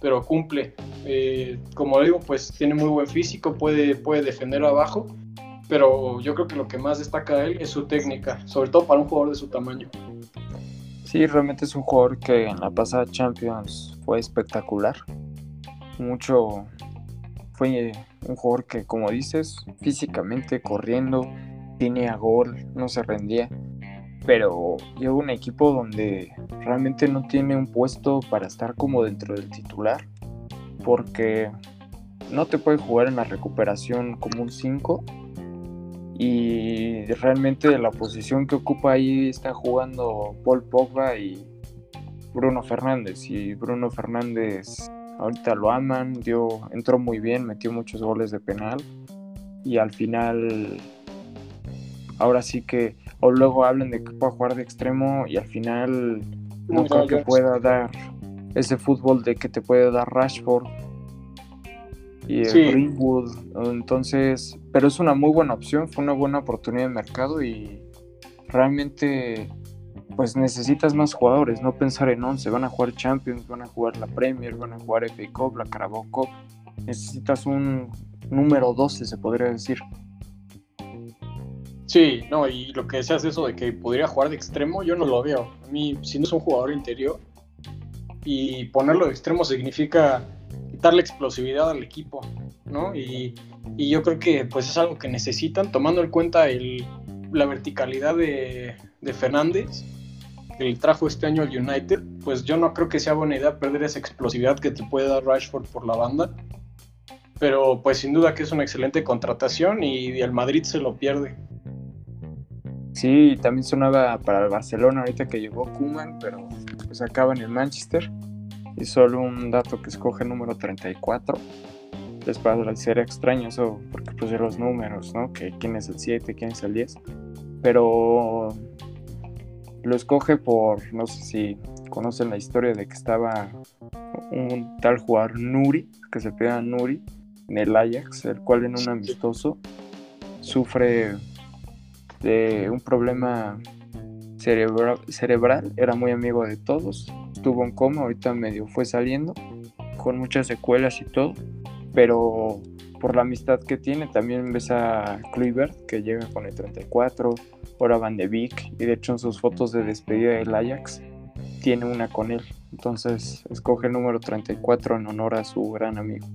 Speaker 1: pero cumple. Eh, como digo, pues tiene muy buen físico, puede, puede defender abajo, pero yo creo que lo que más destaca de él es su técnica, sobre todo para un jugador de su tamaño.
Speaker 2: Sí, realmente es un jugador que en la pasada Champions fue espectacular. Mucho un jugador que, como dices, físicamente corriendo, tenía gol, no se rendía. Pero lleva un equipo donde realmente no tiene un puesto para estar como dentro del titular. Porque no te puede jugar en la recuperación como un 5. Y realmente la posición que ocupa ahí está jugando Paul Pogba y Bruno Fernández. Y Bruno Fernández ahorita lo aman, dio, entró muy bien, metió muchos goles de penal. Y al final ahora sí que, o luego hablan de que pueda jugar de extremo y al final no creo que pueda dar ese fútbol de que te puede dar Rashford y Greenwood. Entonces, pero es una muy buena opción, fue una buena oportunidad de mercado y realmente pues necesitas más jugadores, no pensar en 11, van a jugar Champions, van a jugar la Premier, van a jugar FA Cup, la Carabao Cup. Necesitas un número 12, se podría decir.
Speaker 1: Sí, no, y lo que decías eso de que podría jugar de extremo, yo no lo veo. A mí, si no es un jugador interior, y ponerlo de extremo significa quitarle explosividad al equipo, ¿no? Y, yo creo que pues es algo que necesitan, tomando en cuenta el, la verticalidad de, Fernández, que trajo este año al United, pues yo no creo que sea buena idea perder esa explosividad que te puede dar Rashford por la banda. Pero pues sin duda que es una excelente contratación y el Madrid se lo pierde.
Speaker 2: Sí, también sonaba para el Barcelona ahorita que llegó Kuman, pero pues acaba en el Manchester. y solo un dato que escoge número 34 les parecerá extraño eso porque pues los números, ¿no? Que quién es el 7, quién es el 10. Pero lo escoge por, no sé si conocen la historia de que estaba un tal jugador Nuri, que se pega Nuri, en el Ajax, el cual en un amistoso sufre de un problema cerebral, era muy amigo de todos, estuvo en coma, ahorita medio fue saliendo, con muchas secuelas y todo, pero por la amistad que tiene. También ves a Kluivert que llega con el 34, ahora Van de Beek y de hecho en sus fotos de despedida del Ajax tiene una con él, entonces escoge el número 34 en honor a su gran amigo.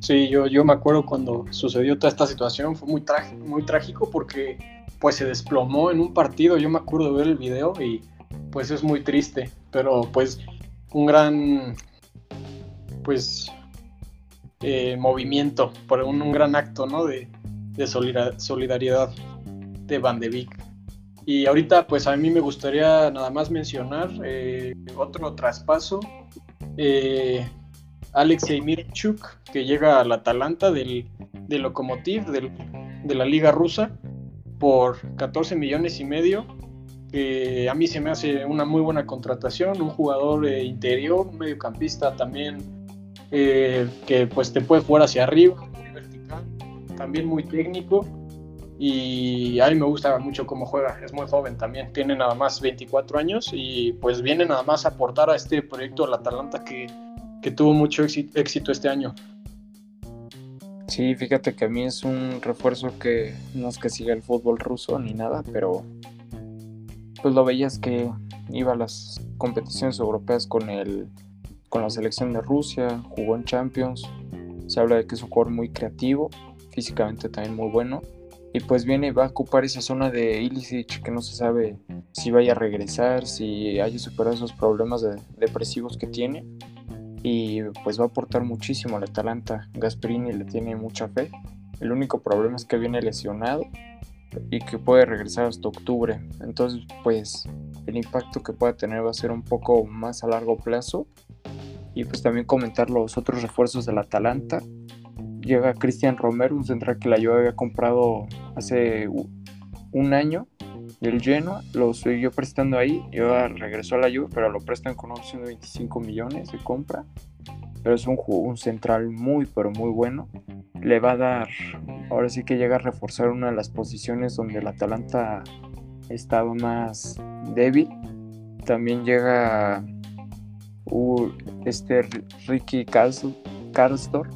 Speaker 1: Sí, yo, yo me acuerdo cuando sucedió toda esta situación, fue muy, muy trágico porque pues se desplomó en un partido, yo me acuerdo de ver el video y pues es muy triste, pero pues un gran pues eh, movimiento, por un, gran acto ¿no? de, solidaridad de Van de Beek. Y ahorita pues a mí me gustaría nada más mencionar eh, otro traspaso. Eh, Alexei Mirchuk, que llega al Atalanta del, del Lokomotiv, de la Liga Rusa, por 14 millones y medio, que a mí se me hace una muy buena contratación, un jugador interior, un mediocampista también, eh, que pues te puede jugar hacia arriba, muy vertical, también muy técnico, y a mí me gusta mucho cómo juega, es muy joven también, tiene nada más 24 años y pues viene nada más a aportar a este proyecto del Atalanta que que tuvo mucho éxito este año.
Speaker 2: Sí, fíjate que a mí es un refuerzo que no es que siga el fútbol ruso ni nada, pero pues lo veías que iba a las competiciones europeas con el con la selección de Rusia, jugó en Champions. Se habla de que es un jugador muy creativo, físicamente también muy bueno. Y pues viene va a ocupar esa zona de Ilicic que no se sabe si vaya a regresar, si haya superado esos problemas depresivos que tiene y pues va a aportar muchísimo al Atalanta. Gasperini le tiene mucha fe. El único problema es que viene lesionado y que puede regresar hasta octubre. Entonces, pues el impacto que pueda tener va a ser un poco más a largo plazo. Y pues también comentar los otros refuerzos del Atalanta. Llega Cristian Romero, un central que la yo había comprado hace un año del Genoa, lo siguió prestando ahí, y ahora regresó a la Juve, pero lo prestan con una opción de 25 millones de compra. Pero es un, un central muy, pero muy bueno. Le va a dar, ahora sí que llega a reforzar una de las posiciones donde el Atalanta ha estado más débil. También llega uh, este Ricky Karlsdorp,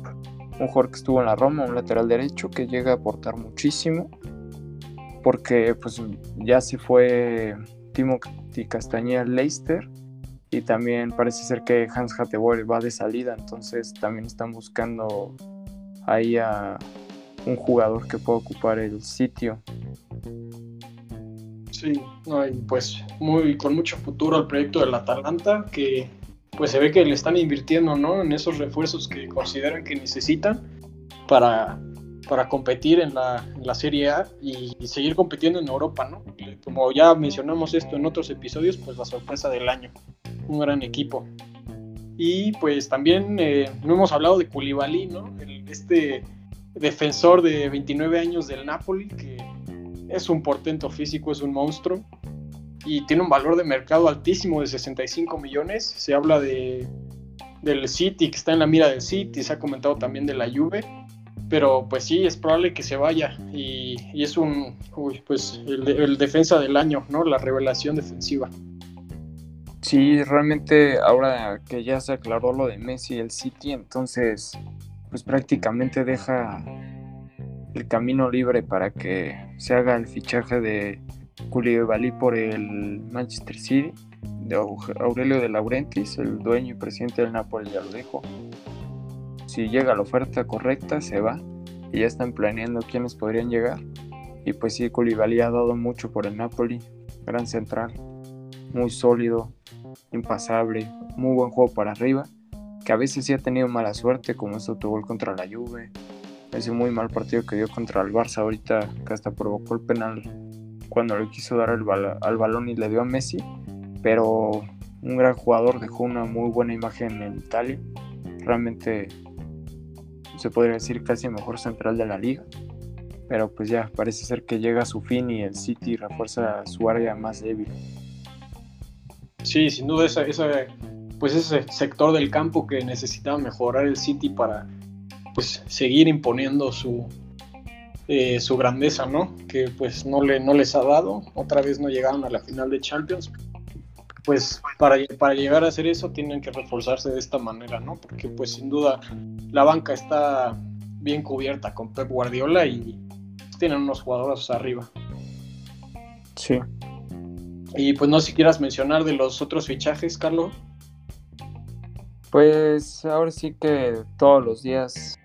Speaker 2: un jugador que estuvo en la Roma, un lateral derecho que llega a aportar muchísimo porque pues ya se fue Timothy Castañeda Leicester y también parece ser que Hans Hatteboer va de salida, entonces también están buscando ahí a un jugador que pueda ocupar el sitio.
Speaker 1: Sí, pues muy con mucho futuro al proyecto del Atalanta que pues se ve que le están invirtiendo, ¿no? En esos refuerzos que consideran que necesitan para para competir en la, Serie A y, seguir compitiendo en Europa, ¿no? Como ya mencionamos esto en otros episodios, pues la sorpresa del año, un gran equipo. Y pues también eh, no hemos hablado de Koulibaly, ¿no? este defensor de 29 años del Napoli, que es un portento físico, es un monstruo y tiene un valor de mercado altísimo de 65 millones. Se habla de del City, que está en la mira del City, se ha comentado también de la Juve pero pues sí, es probable que se vaya y, es un, pues el, defensa del año, ¿no? La revelación defensiva.
Speaker 2: Sí, realmente ahora que ya se aclaró lo de Messi y el City, entonces pues prácticamente deja el camino libre para que se haga el fichaje de Koulibaly por el Manchester City, de Aurelio de Laurentiis, el dueño y presidente del Napoli ya lo dijo, si llega la oferta correcta, se va. Y ya están planeando quiénes podrían llegar. Y pues sí, Koulibaly ha dado mucho por el Napoli. Gran central, muy sólido, impasable, muy buen juego para arriba. Que a veces sí ha tenido mala suerte, como este gol contra la Juve. Ese muy mal partido que dio contra el Barça ahorita, que hasta provocó el penal cuando le quiso dar al balón y le dio a Messi. Pero un gran jugador, dejó una muy buena imagen en Italia. Realmente se podría decir casi el mejor central de la liga. Pero pues ya parece ser que llega a su fin y el City refuerza su área más débil.
Speaker 1: Sí, sin duda esa, pues ese sector del campo que necesitaba mejorar el City para pues seguir imponiendo su, eh, su grandeza, ¿no? Que pues no, le, no les ha dado, otra vez no llegaron a la final de Champions. Pues para, para llegar a hacer eso tienen que reforzarse de esta manera, ¿no? Porque pues sin duda la banca está bien cubierta con Pep Guardiola y tienen unos jugadores arriba.
Speaker 2: Sí.
Speaker 1: Y pues no si quieras mencionar de los otros fichajes, Carlos.
Speaker 2: Pues ahora sí que todos los días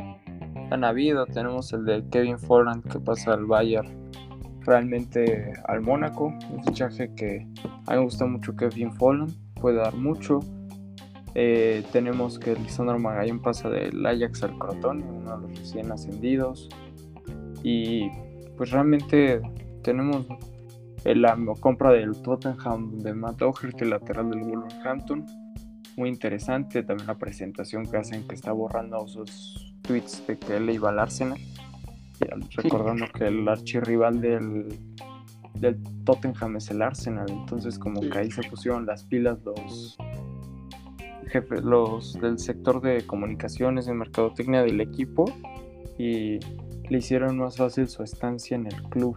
Speaker 2: han habido. Tenemos el de Kevin Folland que pasa al Bayern realmente al Mónaco. Un fichaje que a mí me gusta mucho Kevin Folland, puede dar mucho. Eh, tenemos que Lisandro Magallón pasa del Ajax al Crotone, uno de los recién ascendidos. Y pues realmente tenemos la compra del Tottenham de Matt el lateral del Wolverhampton. Muy interesante también la presentación que hacen que está borrando sus tweets de que él iba al Arsenal. recordando que el archirrival del, del Tottenham es el Arsenal. Entonces como que ahí se pusieron las pilas los jefes, los del sector de comunicaciones de mercadotecnia del equipo y le hicieron más fácil su estancia en el club.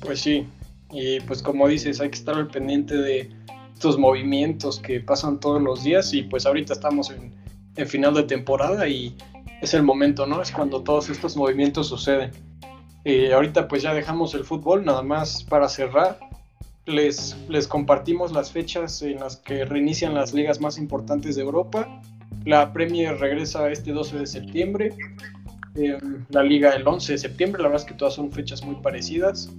Speaker 1: Pues sí, y pues como dices, hay que estar al pendiente de estos movimientos que pasan todos los días y pues ahorita estamos en en final de temporada y es el momento, ¿no? Es cuando todos estos movimientos suceden. Eh, ahorita pues ya dejamos el fútbol, nada más para cerrar. Les, les compartimos las fechas en las que reinician las ligas más importantes de Europa. La Premier regresa este 12 de septiembre. Em, la Liga el 11 de septiembre. La verdad es que todas son fechas muy parecidas.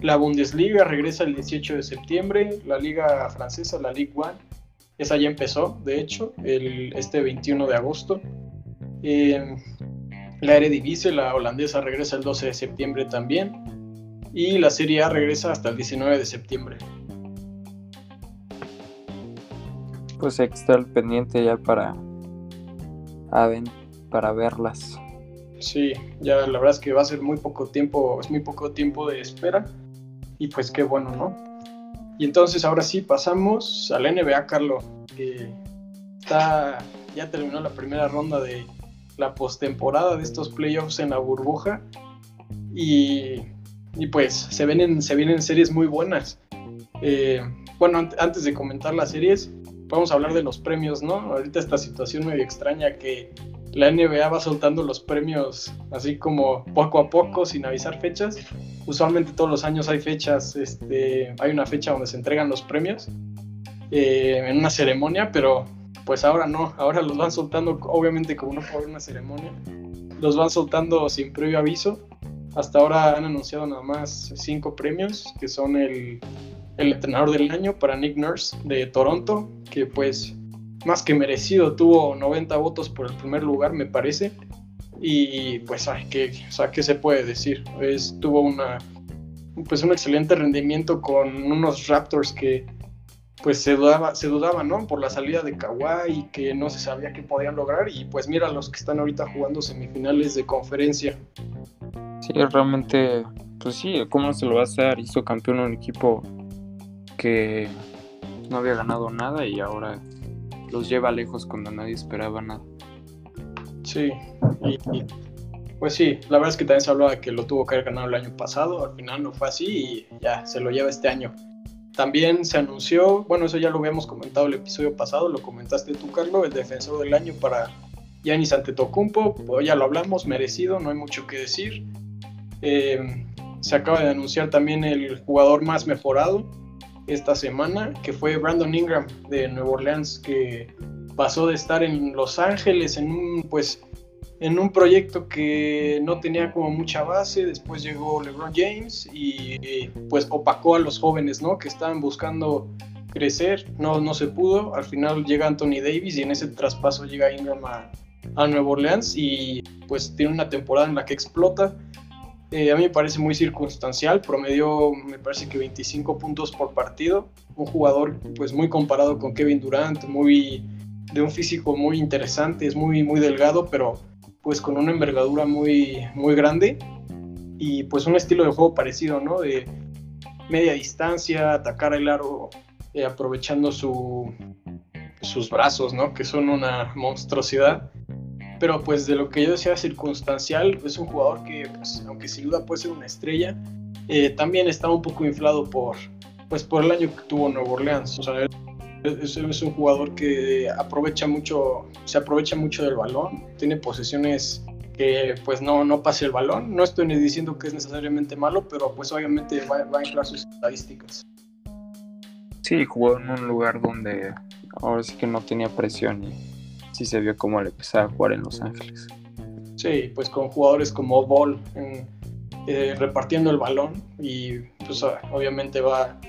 Speaker 1: La Bundesliga regresa el 18 de septiembre. La Liga Francesa, la Ligue 1, esa ya empezó, de hecho, el, este 21 de agosto. Eh, la Eredivisie, la holandesa, regresa el 12 de septiembre también. Y la Serie A regresa hasta el 19 de septiembre.
Speaker 2: Pues hay que estar pendiente ya para, para verlas.
Speaker 1: Sí, ya la verdad es que va a ser muy poco tiempo, es muy poco tiempo de espera. Y pues qué bueno, ¿no? Y entonces ahora sí pasamos a la NBA, Carlos, que está, ya terminó la primera ronda de la postemporada de estos playoffs en la burbuja. Y, y pues se vienen, se vienen series muy buenas. Eh, bueno, antes de comentar las series, vamos a hablar de los premios, ¿no? Ahorita esta situación medio extraña que la NBA va soltando los premios así como poco a poco, sin avisar fechas. Usualmente todos los años hay fechas, este, hay una fecha donde se entregan los premios eh, en una ceremonia, pero pues ahora no, ahora los van soltando, obviamente como no puede una ceremonia, los van soltando sin previo aviso. Hasta ahora han anunciado nada más cinco premios, que son el, el entrenador del año para Nick Nurse de Toronto, que pues más que merecido, tuvo 90 votos por el primer lugar, me parece. Y pues, ay, ¿qué, o ¿qué se puede decir? Es, tuvo una, pues, un excelente rendimiento con unos Raptors que pues se dudaba, se dudaba, ¿no? Por la salida de Kawhi, que no se sabía qué podían lograr. Y pues mira los que están ahorita jugando semifinales de conferencia.
Speaker 2: Sí, realmente, pues sí, ¿cómo se lo va a hacer? Hizo campeón un equipo que no había ganado nada y ahora los lleva lejos cuando nadie esperaba nada.
Speaker 1: Sí, y, pues sí, la verdad es que también se hablaba que lo tuvo que haber ganado el año pasado, al final no fue así y ya se lo lleva este año. También se anunció, bueno, eso ya lo habíamos comentado el episodio pasado, lo comentaste tú, Carlos, el defensor del año para Yanis Antetokounmpo, pues ya lo hablamos, merecido, no hay mucho que decir. Eh, se acaba de anunciar también el jugador más mejorado, esta semana, que fue Brandon Ingram de Nueva Orleans, que pasó de estar en Los Ángeles en un, pues, en un proyecto que no tenía como mucha base, después llegó LeBron James y pues opacó a los jóvenes, ¿no? Que estaban buscando crecer, no, no se pudo, al final llega Anthony Davis y en ese traspaso llega Ingram a, a Nueva Orleans y pues tiene una temporada en la que explota, eh, a mí me parece muy circunstancial, promedió me parece que 25 puntos por partido, un jugador pues muy comparado con Kevin Durant, muy de un físico muy interesante, es muy muy delgado, pero pues con una envergadura muy muy grande y pues un estilo de juego parecido, ¿no? De media distancia, atacar el aro eh, aprovechando su, sus brazos, ¿no? Que son una monstruosidad pero pues de lo que yo decía circunstancial, es un jugador que, pues, aunque sin duda puede ser una estrella, eh, también está un poco inflado por, pues, por el año que tuvo Nuevo Orleans. O sea, es, un jugador que aprovecha mucho, se aprovecha mucho del balón, tiene posesiones que pues no, no pase el balón. No estoy ni diciendo que es necesariamente malo, pero pues obviamente va, va a inflar sus estadísticas.
Speaker 2: Sí, jugó en un lugar donde ahora sí que no tenía presión y sí se vio cómo le empezaba a jugar en Los Ángeles.
Speaker 1: Sí, pues con jugadores como Ball eh, repartiendo el balón y pues obviamente va,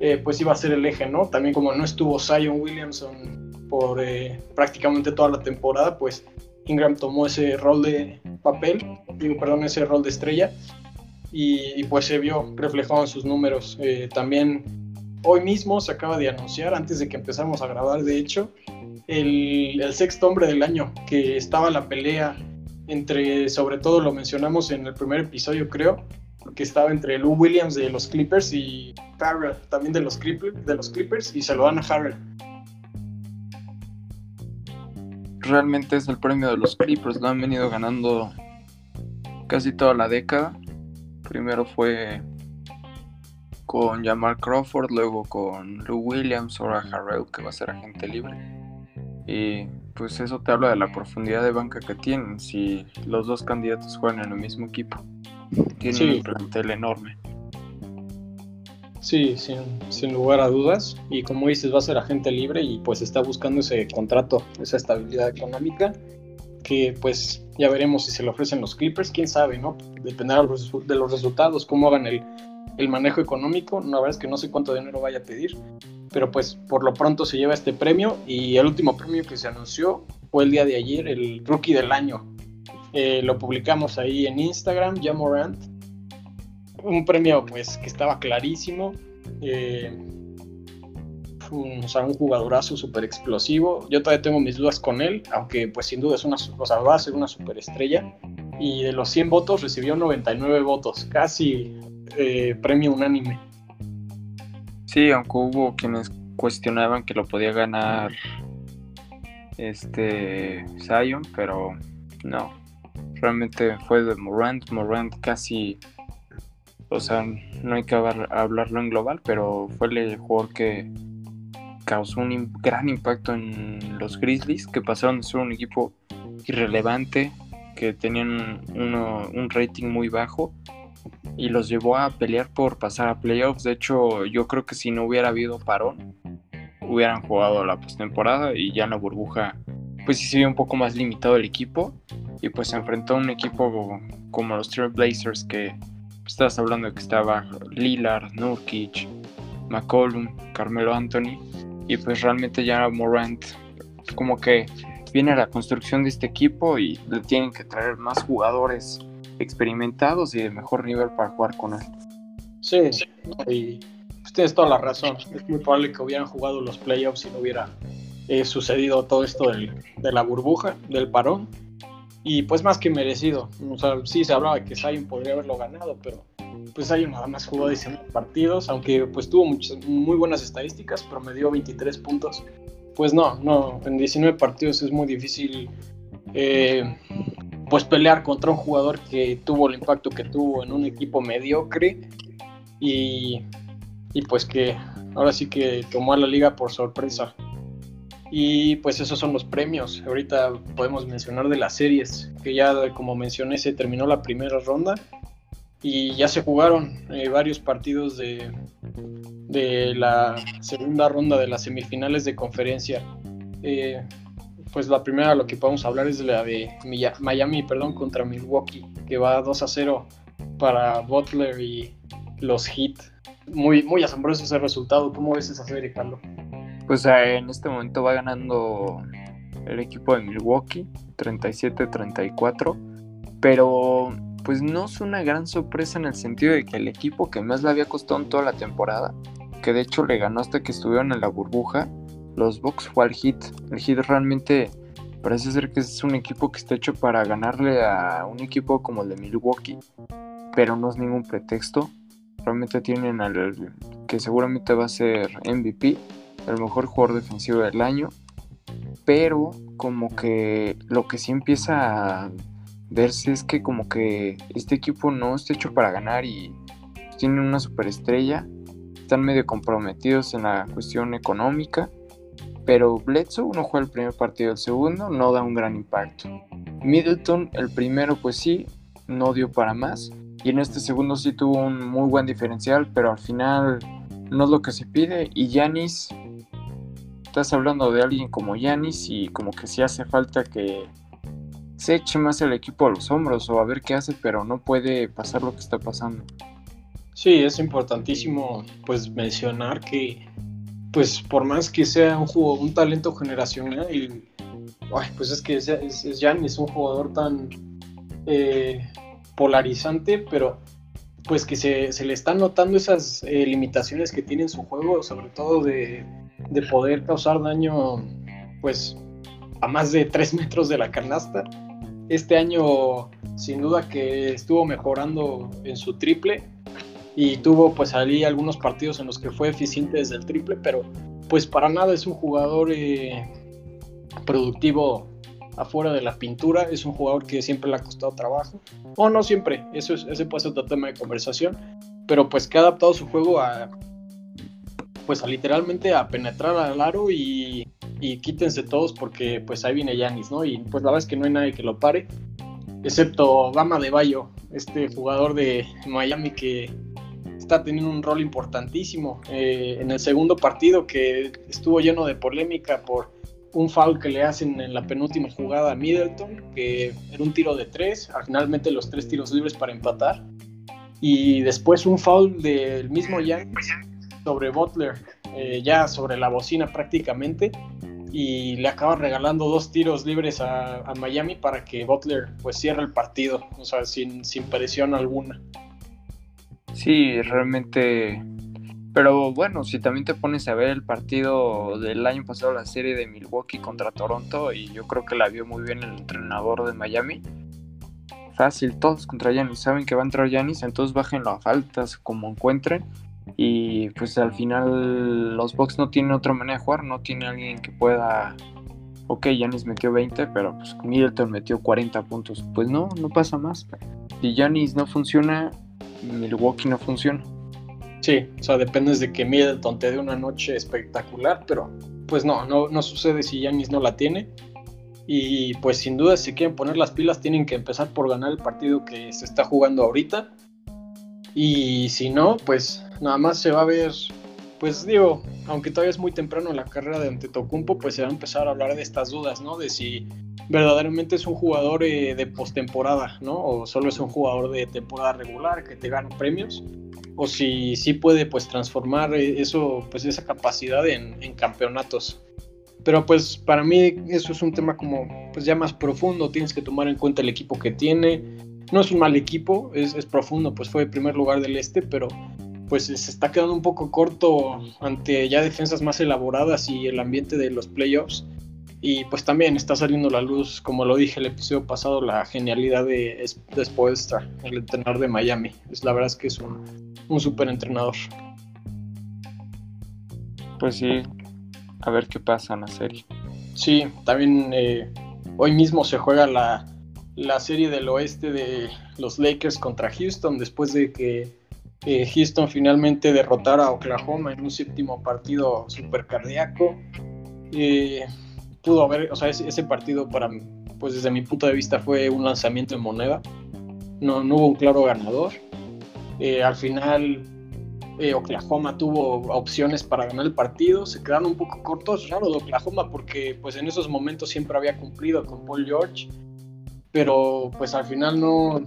Speaker 1: eh, pues iba a ser el eje, ¿no? También como no estuvo Zion Williamson por eh, prácticamente toda la temporada, pues Ingram tomó ese rol de papel, digo, perdón, ese rol de estrella y, y pues se vio reflejado en sus números. también hoy mismo se acaba de anunciar, antes de que empezáramos a grabar, de hecho, el, sexto hombre del año, que estaba la pelea entre, sobre todo lo mencionamos en el primer episodio, creo, que estaba entre Lou Williams de los Clippers y Harrell también de los, Clippers, de los Clippers, y se lo dan a Harrell.
Speaker 2: Realmente es el premio de los Clippers, lo han venido ganando casi toda la década. Primero fue con Jamal Crawford, luego con Lou Williams, ahora Harrell que va a ser agente libre. Y pues eso te habla de la profundidad de banca que tienen. Si los dos candidatos juegan en el mismo equipo, tienen un plantel enorme.
Speaker 1: Sí, sin, lugar a dudas. Y como dices, va a ser agente libre y pues está buscando ese contrato, esa estabilidad económica. Que pues ya veremos si se le ofrecen los Clippers, quién sabe, ¿no? Dependerá de los resultados, cómo hagan el, el manejo económico. La verdad es que no sé cuánto dinero vaya a pedir pero pues por lo pronto se lleva este premio y el último premio que se anunció fue el día de ayer, el Rookie del Año. Eh, lo publicamos ahí en Instagram, Jamorant. Un premio pues que estaba clarísimo. Eh, un, o sea, un jugadorazo súper explosivo. Yo todavía tengo mis dudas con él, aunque pues sin duda es una, o sea, va a ser una superestrella. Y de los 100 votos recibió 99 votos, casi eh, premio unánime.
Speaker 2: Sí, aunque hubo quienes cuestionaban que lo podía ganar este Zion, pero no. Realmente fue de Morant. Morant casi, o sea, no hay que hablarlo en global, pero fue el jugador que causó un gran impacto en los Grizzlies, que pasaron de ser un equipo irrelevante, que tenían un rating muy bajo, y los llevó a pelear por pasar a playoffs. De hecho, yo creo que si no hubiera habido parón, hubieran jugado la postemporada y ya en la burbuja, pues sí se vio un poco más limitado el equipo. Y pues se enfrentó a un equipo como los Blazers que pues, estabas hablando de que estaba Lillard, Nurkic, McCollum, Carmelo Anthony. Y pues realmente ya Morant, como que viene la construcción de este equipo y le tienen que traer más jugadores experimentados y de mejor nivel para jugar con él.
Speaker 1: Sí, y pues tienes toda la razón. Es muy probable que hubieran jugado los playoffs si no hubiera eh, sucedido todo esto de la burbuja, del parón. Y pues más que merecido. O sea, sí se hablaba que Zion podría haberlo ganado, pero pues Zion nada más jugó 19 partidos, aunque pues tuvo muchas, muy buenas estadísticas, promedió 23 puntos. Pues no, no, en 19 partidos es muy difícil eh, pues pelear contra un jugador que tuvo el impacto que tuvo en un equipo mediocre y, y pues que ahora sí que tomó a la liga por sorpresa. Y pues esos son los premios. Ahorita podemos mencionar de las series, que ya como mencioné se terminó la primera ronda y ya se jugaron eh, varios partidos de, de la segunda ronda de las semifinales de conferencia. Eh, pues la primera lo que podemos hablar es de la de Miami, perdón, contra Milwaukee, que va 2 a 0 para Butler y los Heat. Muy, muy asombroso ese resultado. ¿Cómo ves esa serie, Carlos?
Speaker 2: Pues eh, en este momento va ganando el equipo de Milwaukee, 37-34. Pero pues no es una gran sorpresa en el sentido de que el equipo que más le había costado en toda la temporada, que de hecho le ganó hasta que estuvieron en la burbuja, los Bucks fue al Hit. El Hit realmente parece ser que es un equipo que está hecho para ganarle a un equipo como el de Milwaukee, pero no es ningún pretexto. Realmente tienen al que seguramente va a ser MVP, el mejor jugador defensivo del año, pero como que lo que sí empieza a verse es que como que este equipo no está hecho para ganar y tienen una superestrella, están medio comprometidos en la cuestión económica, pero Bledsoe no juega el primer partido, el segundo no da un gran impacto. Middleton, el primero pues sí, no dio para más, y en este segundo sí tuvo un muy buen diferencial, pero al final no es lo que se pide, y Yanis, estás hablando de alguien como Yanis y como que sí hace falta que se eche más el equipo a los hombros o a ver qué hace, pero no puede pasar lo que está pasando.
Speaker 1: Sí, es importantísimo pues mencionar que pues por más que sea un juego, un talento generacional, y, pues es que es, es, es un jugador tan eh, polarizante, pero pues que se, le están notando esas eh, limitaciones que tiene en su juego, sobre todo de, de poder causar daño pues a más de 3 metros de la canasta. Este año sin duda que estuvo mejorando en su triple y tuvo pues ahí algunos partidos en los que fue eficiente desde el triple, pero pues para nada es un jugador eh, productivo afuera de la pintura, es un jugador que siempre le ha costado trabajo, o no siempre, eso es, ese puede ser otro tema de conversación, pero pues que ha adaptado su juego a pues a literalmente a penetrar al aro y quítense todos porque pues ahí viene Yanis, ¿no? Y pues la verdad es que no hay nadie que lo pare, excepto Gama de Bayo, este jugador de Miami que está teniendo un rol importantísimo eh, en el segundo partido que estuvo lleno de polémica por un foul que le hacen en la penúltima jugada a Middleton, que era un tiro de tres, al finalmente los tres tiros libres para empatar, y después un foul del mismo Yanis sobre Butler, eh, ya sobre la bocina prácticamente, y le acaba regalando dos tiros libres a, Miami para que Butler pues cierre el partido, o sea, sin, sin presión alguna.
Speaker 2: Sí, realmente. Pero bueno, si también te pones a ver el partido del año pasado, la serie de Milwaukee contra Toronto, y yo creo que la vio muy bien el entrenador de Miami. Fácil, todos contra Yanis. Saben que va a entrar Yanis, entonces bájenlo a faltas como encuentren y pues al final los Bucks no tienen otra manera de jugar, no tiene alguien que pueda... Ok, Yanis metió 20, pero pues Middleton metió 40 puntos. Pues no, no pasa más. Si Yanis no funciona, Milwaukee no funciona.
Speaker 1: Sí, o sea, depende de que Middleton te dé una noche espectacular, pero pues no, no, no sucede si Yanis no la tiene. Y pues sin duda si quieren poner las pilas tienen que empezar por ganar el partido que se está jugando ahorita. Y si no, pues nada más se va a ver, pues digo, aunque todavía es muy temprano en la carrera de Antetokounmpo, pues se va a empezar a hablar de estas dudas, ¿no? De si verdaderamente es un jugador eh, de postemporada, ¿no? O solo es un jugador de temporada regular que te gana premios, o si sí puede pues transformar eh, eso, pues esa capacidad en, en campeonatos. Pero pues para mí eso es un tema como pues ya más profundo, tienes que tomar en cuenta el equipo que tiene. No es un mal equipo, es, es profundo, pues fue el primer lugar del este, pero pues se está quedando un poco corto ante ya defensas más elaboradas y el ambiente de los playoffs. Y pues también está saliendo la luz, como lo dije el episodio pasado, la genialidad de, Spoelstra, el entrenador de Miami. Es, la verdad es que es un, un súper entrenador.
Speaker 2: Pues sí, a ver qué pasa en la serie.
Speaker 1: Sí, también eh, hoy mismo se juega la, la serie del oeste de los Lakers contra Houston después de que Houston finalmente derrotara a Oklahoma en un séptimo partido super cardíaco. Pudo haber, o sea, ese, partido para, pues desde mi punto de vista fue un lanzamiento de moneda. No, no hubo un claro ganador. Eh, al final eh, Oklahoma tuvo opciones para ganar el partido, se quedaron un poco cortos, raro de Oklahoma porque pues en esos momentos siempre había cumplido con Paul George, pero pues al final no,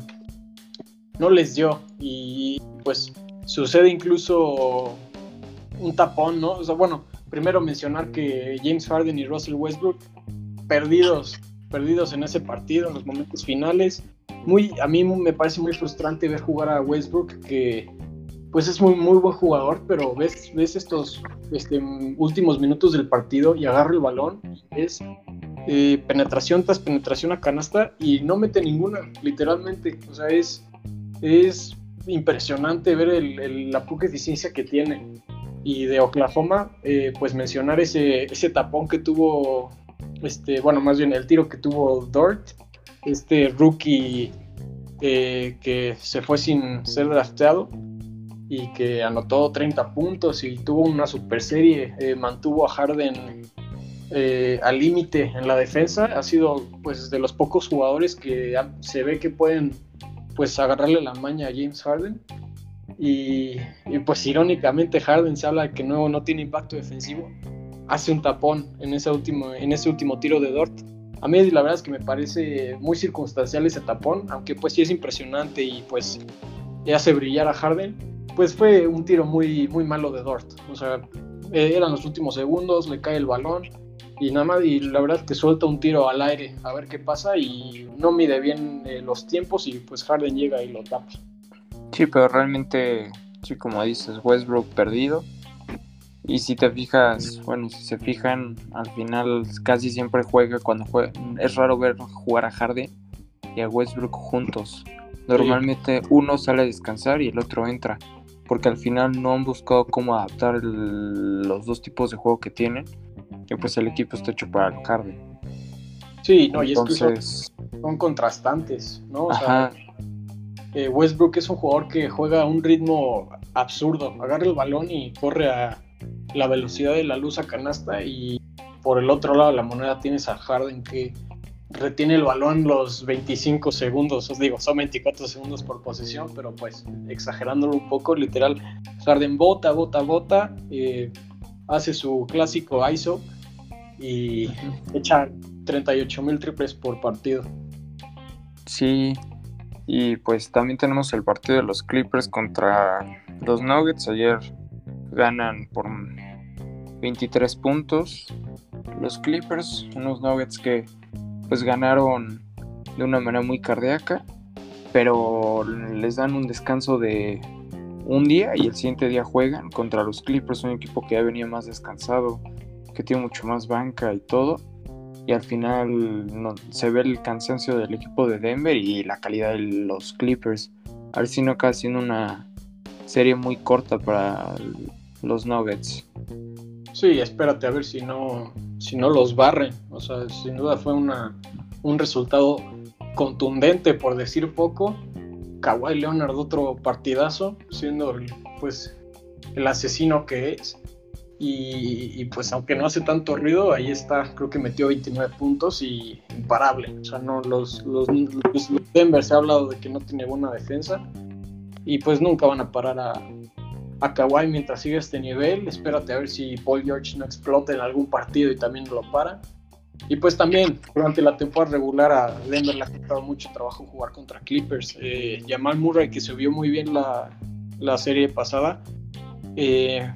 Speaker 1: no les dio y pues sucede incluso un tapón, ¿no? O sea, bueno, primero mencionar que James Harden y Russell Westbrook perdidos, perdidos en ese partido, en los momentos finales, muy, a mí me parece muy frustrante ver jugar a Westbrook, que pues es muy, muy buen jugador, pero ves, ves estos este, últimos minutos del partido y agarra el balón, es eh, penetración tras penetración a canasta y no mete ninguna, literalmente. O sea, es, es impresionante ver la poca eficiencia que tiene. Y de Oklahoma, eh, pues mencionar ese, ese tapón que tuvo, este, bueno, más bien el tiro que tuvo Dort, este rookie eh, que se fue sin ser drafteado y que anotó 30 puntos y tuvo una super serie, eh, mantuvo a Harden al límite en la defensa, ha sido pues de los pocos jugadores que se ve que pueden pues agarrarle la maña a James Harden y, pues irónicamente Harden se habla de que no, no tiene impacto defensivo. Hace un tapón en ese, último, en ese último tiro de Dort. A mí la verdad es que me parece muy circunstancial ese tapón, aunque pues sí es impresionante y pues hace brillar a Harden. Pues fue un tiro muy, muy malo de Dort. O sea, eh, eran los últimos segundos, le cae el balón y nada más, y la verdad es que suelta un tiro al aire a ver qué pasa y no mide bien eh, los tiempos y pues Harden llega y lo tapa.
Speaker 2: Sí, pero realmente, sí, como dices, Westbrook perdido. Y si te fijas, bueno, si se fijan, al final casi siempre juega cuando juega. Es raro ver jugar a Harden y a Westbrook juntos. Normalmente uno sale a descansar y el otro entra. Porque al final no han buscado cómo adaptar los dos tipos de juego que tienen. Y pues el equipo está hecho para el Harden.
Speaker 1: Sí, no, y es que son, contrastantes, ¿no? O sea, eh, Westbrook es un jugador que juega a un ritmo absurdo. Agarra el balón y corre a la velocidad de la luz a canasta. Y por el otro lado de la moneda tienes a Harden que retiene el balón los 25 segundos. Os digo, son 24 segundos por posesión, pero pues exagerándolo un poco, literal. Harden bota, bota, bota. Eh, hace su clásico ISO y echa 38 mil triples por partido.
Speaker 2: Sí, y pues también tenemos el partido de los Clippers contra los Nuggets. Ayer ganan por 23 puntos. Los Clippers, unos Nuggets que pues ganaron de una manera muy cardíaca, pero les dan un descanso de un día y el siguiente día juegan contra los Clippers, un equipo que ya venía más descansado, que tiene mucho más banca y todo y al final se ve el cansancio del equipo de Denver y la calidad de los Clippers. A ver si no acaba siendo una serie muy corta para los Nuggets.
Speaker 1: Sí, espérate a ver si no, si no los barren. O sea, sin duda fue una, un resultado contundente, por decir poco. Kawhi Leonard otro partidazo, siendo pues el asesino que es. Y, pues aunque no hace tanto ruido, ahí está, creo que metió 29 puntos y imparable. O sea, no, los, los, Denver se ha hablado de que no tiene buena defensa y pues nunca van a parar a, a Kawhi mientras siga este nivel. Espérate a ver si Paul George no explota en algún partido y también lo para. Y pues también durante la temporada regular a Denver le ha costado mucho trabajo jugar contra Clippers. Eh, Jamal Murray, que se vio muy bien la, la serie pasada, eh,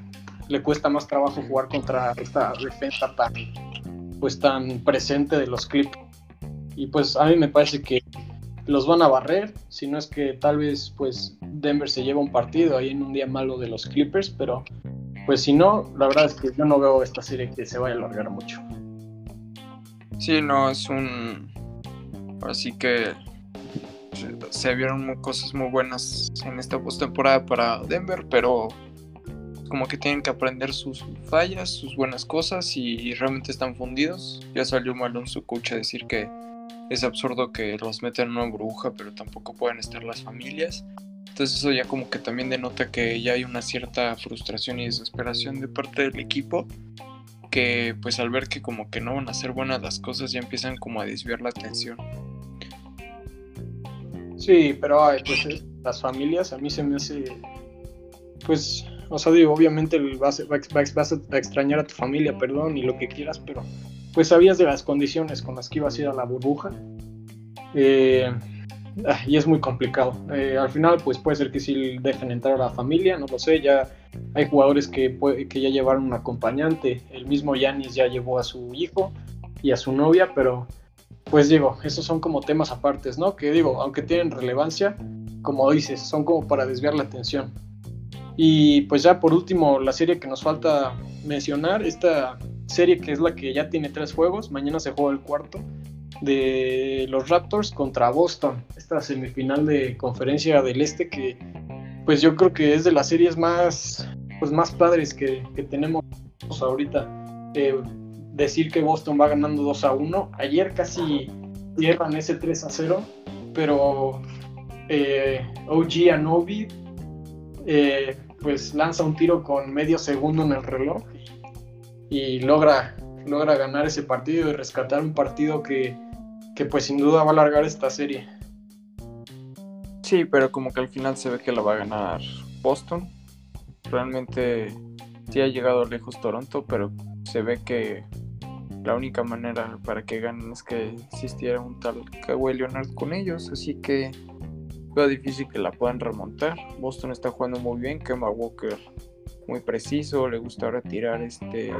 Speaker 1: le cuesta más trabajo jugar contra esta defensa tan, pues, tan presente de los Clippers. Y pues a mí me parece que los van a barrer, si no es que tal vez pues Denver se lleva un partido ahí en un día malo de los Clippers, pero pues si no, la verdad es que yo no veo esta serie que se vaya a alargar mucho.
Speaker 2: Sí, no, es un... Así que se vieron cosas muy buenas en esta postemporada para Denver, pero como que tienen que aprender sus fallas, sus buenas cosas y realmente están fundidos. Ya salió Malone su coach a decir que es absurdo que los metan en una bruja, pero tampoco pueden estar las familias. Entonces eso ya como que también denota que ya hay una cierta frustración y desesperación de parte del equipo que pues al ver que como que no van a ser buenas las cosas ya empiezan como a desviar la atención.
Speaker 1: Sí, pero pues las familias a mí se me hace pues o sea, digo, obviamente vas, a extrañar a tu familia, perdón, y lo que quieras, pero pues sabías de las condiciones con las que ibas a ir a la burbuja. Eh, ah, y es muy complicado. Eh, al final, pues puede ser que sí dejen entrar a la familia, no lo sé. Ya hay jugadores que, que ya llevaron un acompañante. El mismo Yanis ya llevó a su hijo y a su novia, pero pues digo, esos son como temas apartes, ¿no? Que digo, aunque tienen relevancia, como dices, son como para desviar la atención. Y pues ya por último, la serie que nos falta mencionar, esta serie que es la que ya tiene tres juegos, mañana se juega el cuarto, de los Raptors contra Boston, esta semifinal de conferencia del Este que pues yo creo que es de las series más, pues más padres que, tenemos ahorita. Eh, decir que Boston va ganando 2 a 1, ayer casi cierran ese 3 a 0, pero OG Anobi eh, pues lanza un tiro con medio segundo en el reloj y, logra, logra ganar ese partido y rescatar un partido que, que pues sin duda va a alargar esta serie.
Speaker 2: Sí, pero como que al final se ve que la va a ganar Boston. Realmente sí ha llegado lejos Toronto, pero se ve que la única manera para que ganen es que existiera un tal Kawhi Leonard con ellos, así que veo difícil que la puedan remontar. Boston está jugando muy bien, Kemba Walker muy preciso, le gusta ahora tirar este,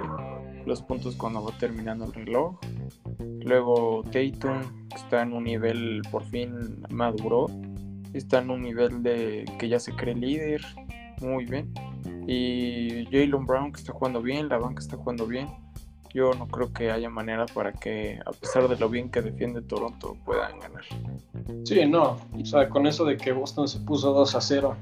Speaker 2: los puntos cuando va terminando el reloj. Luego Tatum está en un nivel por fin maduro, está en un nivel de que ya se cree líder, muy bien. Y Jalen Brown que está jugando bien, la banca está jugando bien yo no creo que haya manera para que, a pesar de lo bien que defiende Toronto, puedan ganar.
Speaker 1: Sí, no, o sea, con eso de que Boston se puso 2 a 0,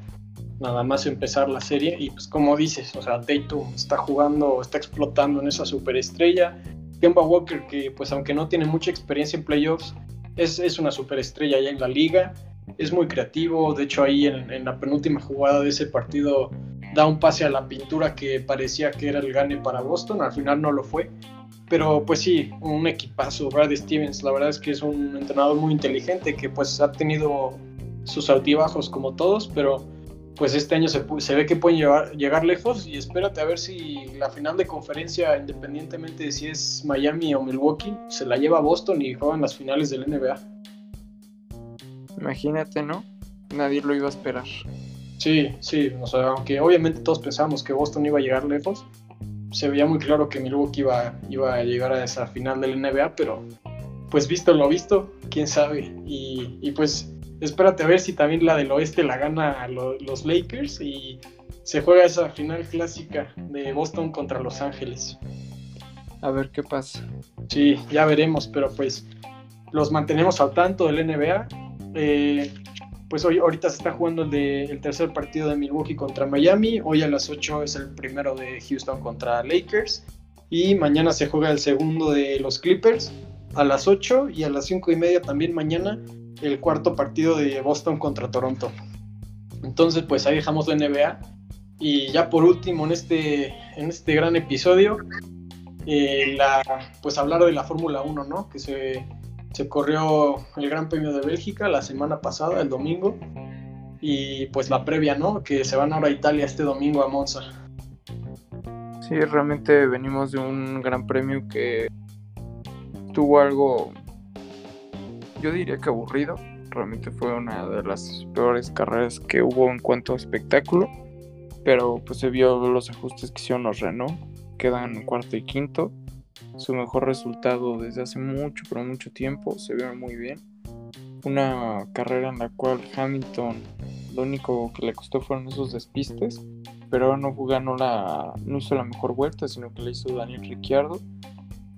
Speaker 1: nada más empezar la serie, y pues como dices, o sea, Tatum está jugando, está explotando en esa superestrella. Kemba Walker, que pues aunque no tiene mucha experiencia en playoffs, es, es una superestrella ya en la liga, es muy creativo, de hecho ahí en, en la penúltima jugada de ese partido da un pase a la pintura que parecía que era el gane para Boston, al final no lo fue. Pero pues sí, un equipazo, Brad Stevens, la verdad es que es un entrenador muy inteligente que pues ha tenido sus altibajos como todos, pero pues este año se, ve que pueden llevar, llegar lejos y espérate a ver si la final de conferencia, independientemente de si es Miami o Milwaukee, se la lleva a Boston y juegan las finales del NBA.
Speaker 2: Imagínate, ¿no? Nadie lo iba a esperar.
Speaker 1: Sí, sí, o sea, aunque obviamente todos pensábamos que Boston iba a llegar lejos, se veía muy claro que Milwaukee iba, iba a llegar a esa final del NBA, pero pues visto lo visto, quién sabe. Y, pues espérate a ver si también la del oeste la gana los Lakers y se juega esa final clásica de Boston contra Los Ángeles.
Speaker 2: A ver qué pasa.
Speaker 1: Sí, ya veremos, pero pues los mantenemos al tanto del NBA. Eh, pues hoy ahorita se está jugando el, de, el tercer partido de Milwaukee contra Miami, hoy a las 8 es el primero de Houston contra Lakers y mañana se juega el segundo de los Clippers a las 8 y a las 5 y media también mañana el cuarto partido de Boston contra Toronto. Entonces pues ahí dejamos la NBA y ya por último en este, en este gran episodio eh, la, pues hablar de la Fórmula 1, ¿no? Que se se corrió el Gran Premio de Bélgica la semana pasada, el domingo, y pues la previa, ¿no? Que se van ahora a Italia este domingo a Monza.
Speaker 2: Sí, realmente venimos de un Gran Premio que tuvo algo, yo diría que aburrido. Realmente fue una de las peores carreras que hubo en cuanto a espectáculo. Pero pues se vio los ajustes que hicieron los Renault. Quedan cuarto y quinto su mejor resultado desde hace mucho, pero mucho tiempo. Se vio muy bien. Una carrera en la cual Hamilton lo único que le costó fueron esos despistes, pero no ganó la, no hizo la mejor vuelta, sino que le hizo Daniel Ricciardo.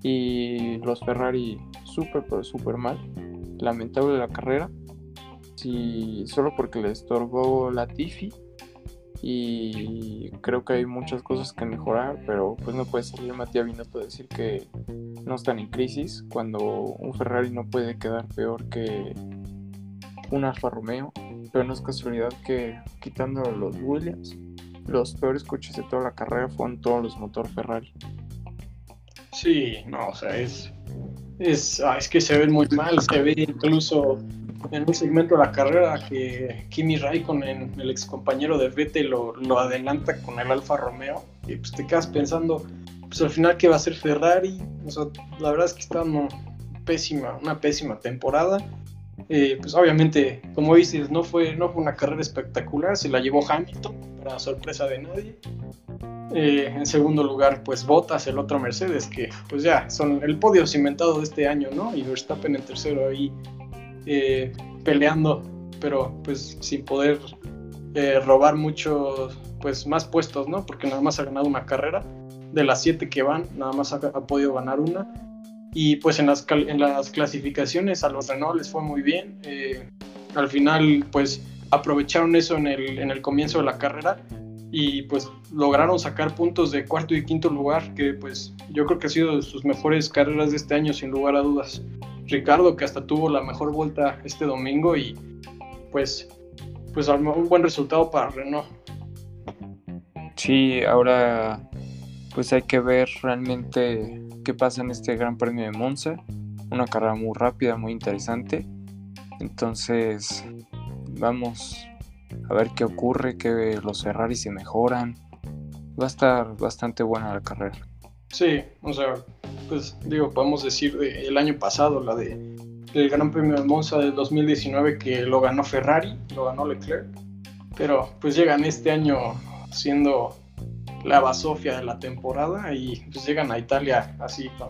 Speaker 2: Y los Ferrari súper, pero mal. Lamentable la carrera. Si, solo porque le estorbó la Tiffy y creo que hay muchas cosas que mejorar, pero pues no puede salir Matías Binotto a decir que no están en crisis cuando un Ferrari no puede quedar peor que un Alfa Romeo, pero no es casualidad que quitando los Williams, los peores coches de toda la carrera fueron todos los motor Ferrari.
Speaker 1: Sí, no, o sea, es, es, ah, es que se ven muy mal, se ve incluso en un segmento de la carrera que Kimi Raikkonen, el ex compañero de Vettel, lo, lo adelanta con el Alfa Romeo y pues te quedas pensando, pues al final qué va a ser Ferrari, o sea, la verdad es que está una pésima, una pésima temporada. Eh, pues obviamente, como dices, no fue, no fue una carrera espectacular, se la llevó Hamilton, para sorpresa de nadie. Eh, en segundo lugar, pues Bottas, el otro Mercedes, que pues ya son el podio cimentado de este año, ¿no? Y Verstappen en tercero ahí eh, peleando, pero pues sin poder eh, robar muchos, pues más puestos, ¿no? Porque nada más ha ganado una carrera. De las siete que van, nada más ha, podido ganar una. Y pues en las, en las clasificaciones a los Renault les fue muy bien. al final, pues aprovecharon eso en el, en el comienzo de la carrera y pues lograron sacar puntos de cuarto y quinto lugar, que pues yo creo que ha sido sus mejores carreras de este año sin lugar a dudas. Ricardo que hasta tuvo la mejor vuelta este domingo y pues pues un buen resultado para Renault.
Speaker 2: Sí, ahora pues hay que ver realmente qué pasa en este Gran Premio de Monza. Una carrera muy rápida, muy interesante. Entonces, vamos a ver qué ocurre, que los Ferrari se mejoran. Va a estar bastante buena la carrera.
Speaker 1: Sí, o sea, pues digo, podemos decir el año pasado, la de el Gran Premio de Monza del 2019 que lo ganó Ferrari, lo ganó Leclerc, pero pues llegan este año siendo la basofia de la temporada y pues llegan a Italia así con,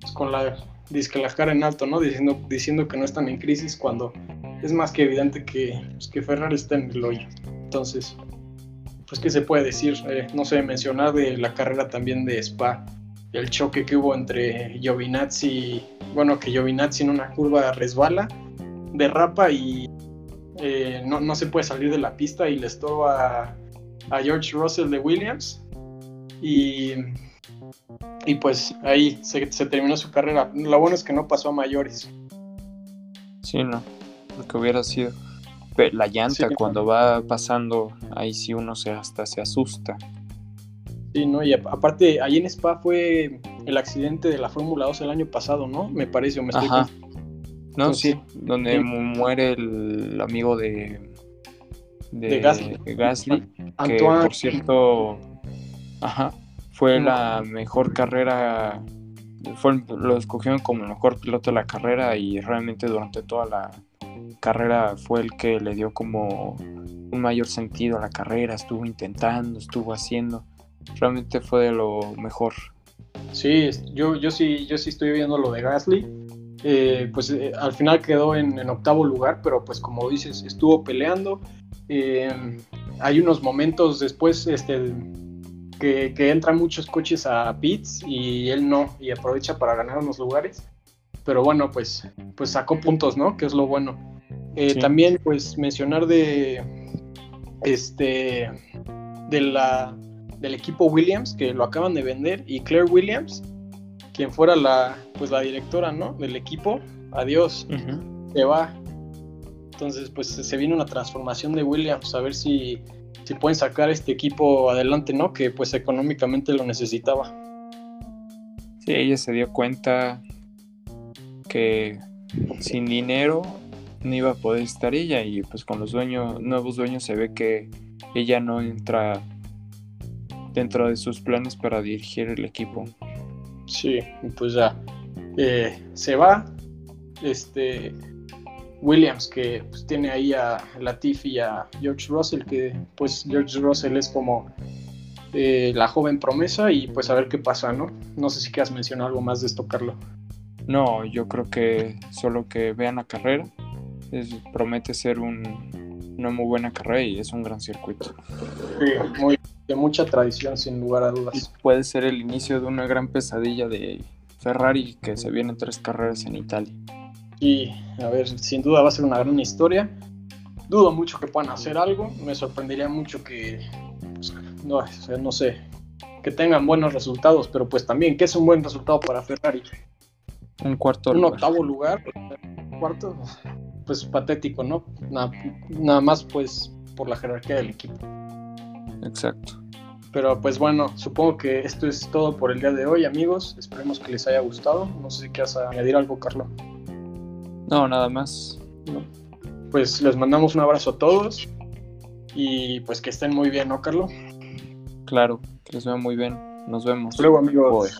Speaker 1: pues, la disque en alto, ¿no? Diciendo, diciendo que no están en crisis cuando es más que evidente que, pues, que Ferrari está en el hoyo. Entonces, pues, ¿qué se puede decir? Eh, no sé, mencionar de la carrera también de Spa, el choque que hubo entre Giovinazzi, bueno, que Giovinazzi en una curva resbala, derrapa y eh, no, se puede salir de la pista y le estorba a, George Russell de Williams. Y, y pues ahí se, se terminó su carrera. Lo bueno es que no pasó a mayores.
Speaker 2: Sí, no lo que hubiera sido. La llanta cuando va pasando, ahí sí uno se hasta se asusta.
Speaker 1: Sí, no, y aparte, ahí en Spa fue el accidente de la Fórmula 2 el año pasado, ¿no? Me parece, o me estoy
Speaker 2: Ajá. No, sí, donde muere el amigo de,
Speaker 1: de, Gasly,
Speaker 2: que por cierto, ajá, fue la mejor carrera, fue, lo escogieron como el mejor piloto de la carrera y realmente durante toda la, carrera fue el que le dio como un mayor sentido a la carrera, estuvo intentando, estuvo haciendo, realmente fue de lo mejor.
Speaker 1: Sí, yo, yo sí, yo sí estoy viendo lo de Gasly. Eh, pues eh, al final quedó en, octavo lugar, pero pues como dices, estuvo peleando. Eh, hay unos momentos después este, que, que, entran muchos coches a pits y él no, y aprovecha para ganar unos lugares. Pero bueno, pues, pues sacó puntos, ¿no? Que es lo bueno. Eh, también, pues, mencionar de este de la, del equipo Williams, que lo acaban de vender, y Claire Williams, quien fuera la, pues, la directora ¿no? del equipo, adiós, se va. Entonces, pues se viene una transformación de Williams, a ver si, si pueden sacar este equipo adelante, ¿no? Que pues económicamente lo necesitaba.
Speaker 2: Sí, ella se dio cuenta que sin dinero no iba a poder estar ella y pues con los dueños, nuevos dueños se ve que ella no entra dentro de sus planes para dirigir el equipo.
Speaker 1: Sí, pues ya eh, se va. Este Williams que pues, tiene ahí a Latifi y a George Russell, que pues George Russell es como eh, la joven promesa y pues a ver qué pasa, ¿no? No sé si quieras mencionar algo más de esto, Carlos.
Speaker 2: No, yo creo que solo que vean la carrera promete ser una muy buena carrera y es un gran circuito.
Speaker 1: Sí, muy, de mucha tradición, sin lugar a dudas.
Speaker 2: puede ser el inicio de una gran pesadilla de Ferrari que se vienen tres carreras en Italia.
Speaker 1: Y a ver, sin duda va a ser una gran historia. Dudo mucho que puedan hacer algo. Me sorprendería mucho que, pues, no, no sé, que tengan buenos resultados, pero pues también, ¿qué es un buen resultado para Ferrari?
Speaker 2: Un cuarto
Speaker 1: Un octavo lugar, cuarto, pues patético, ¿no? Nada, más pues por la jerarquía del equipo.
Speaker 2: Exacto.
Speaker 1: Pero pues bueno, supongo que esto es todo por el día de hoy, amigos. Esperemos que les haya gustado. No sé si quieres añadir algo, Carlos.
Speaker 2: No, nada más.
Speaker 1: Pues les mandamos un abrazo a todos y pues que estén muy bien, ¿no, Carlos?
Speaker 2: Claro, que les vea muy bien. Nos vemos.
Speaker 1: luego, amigos.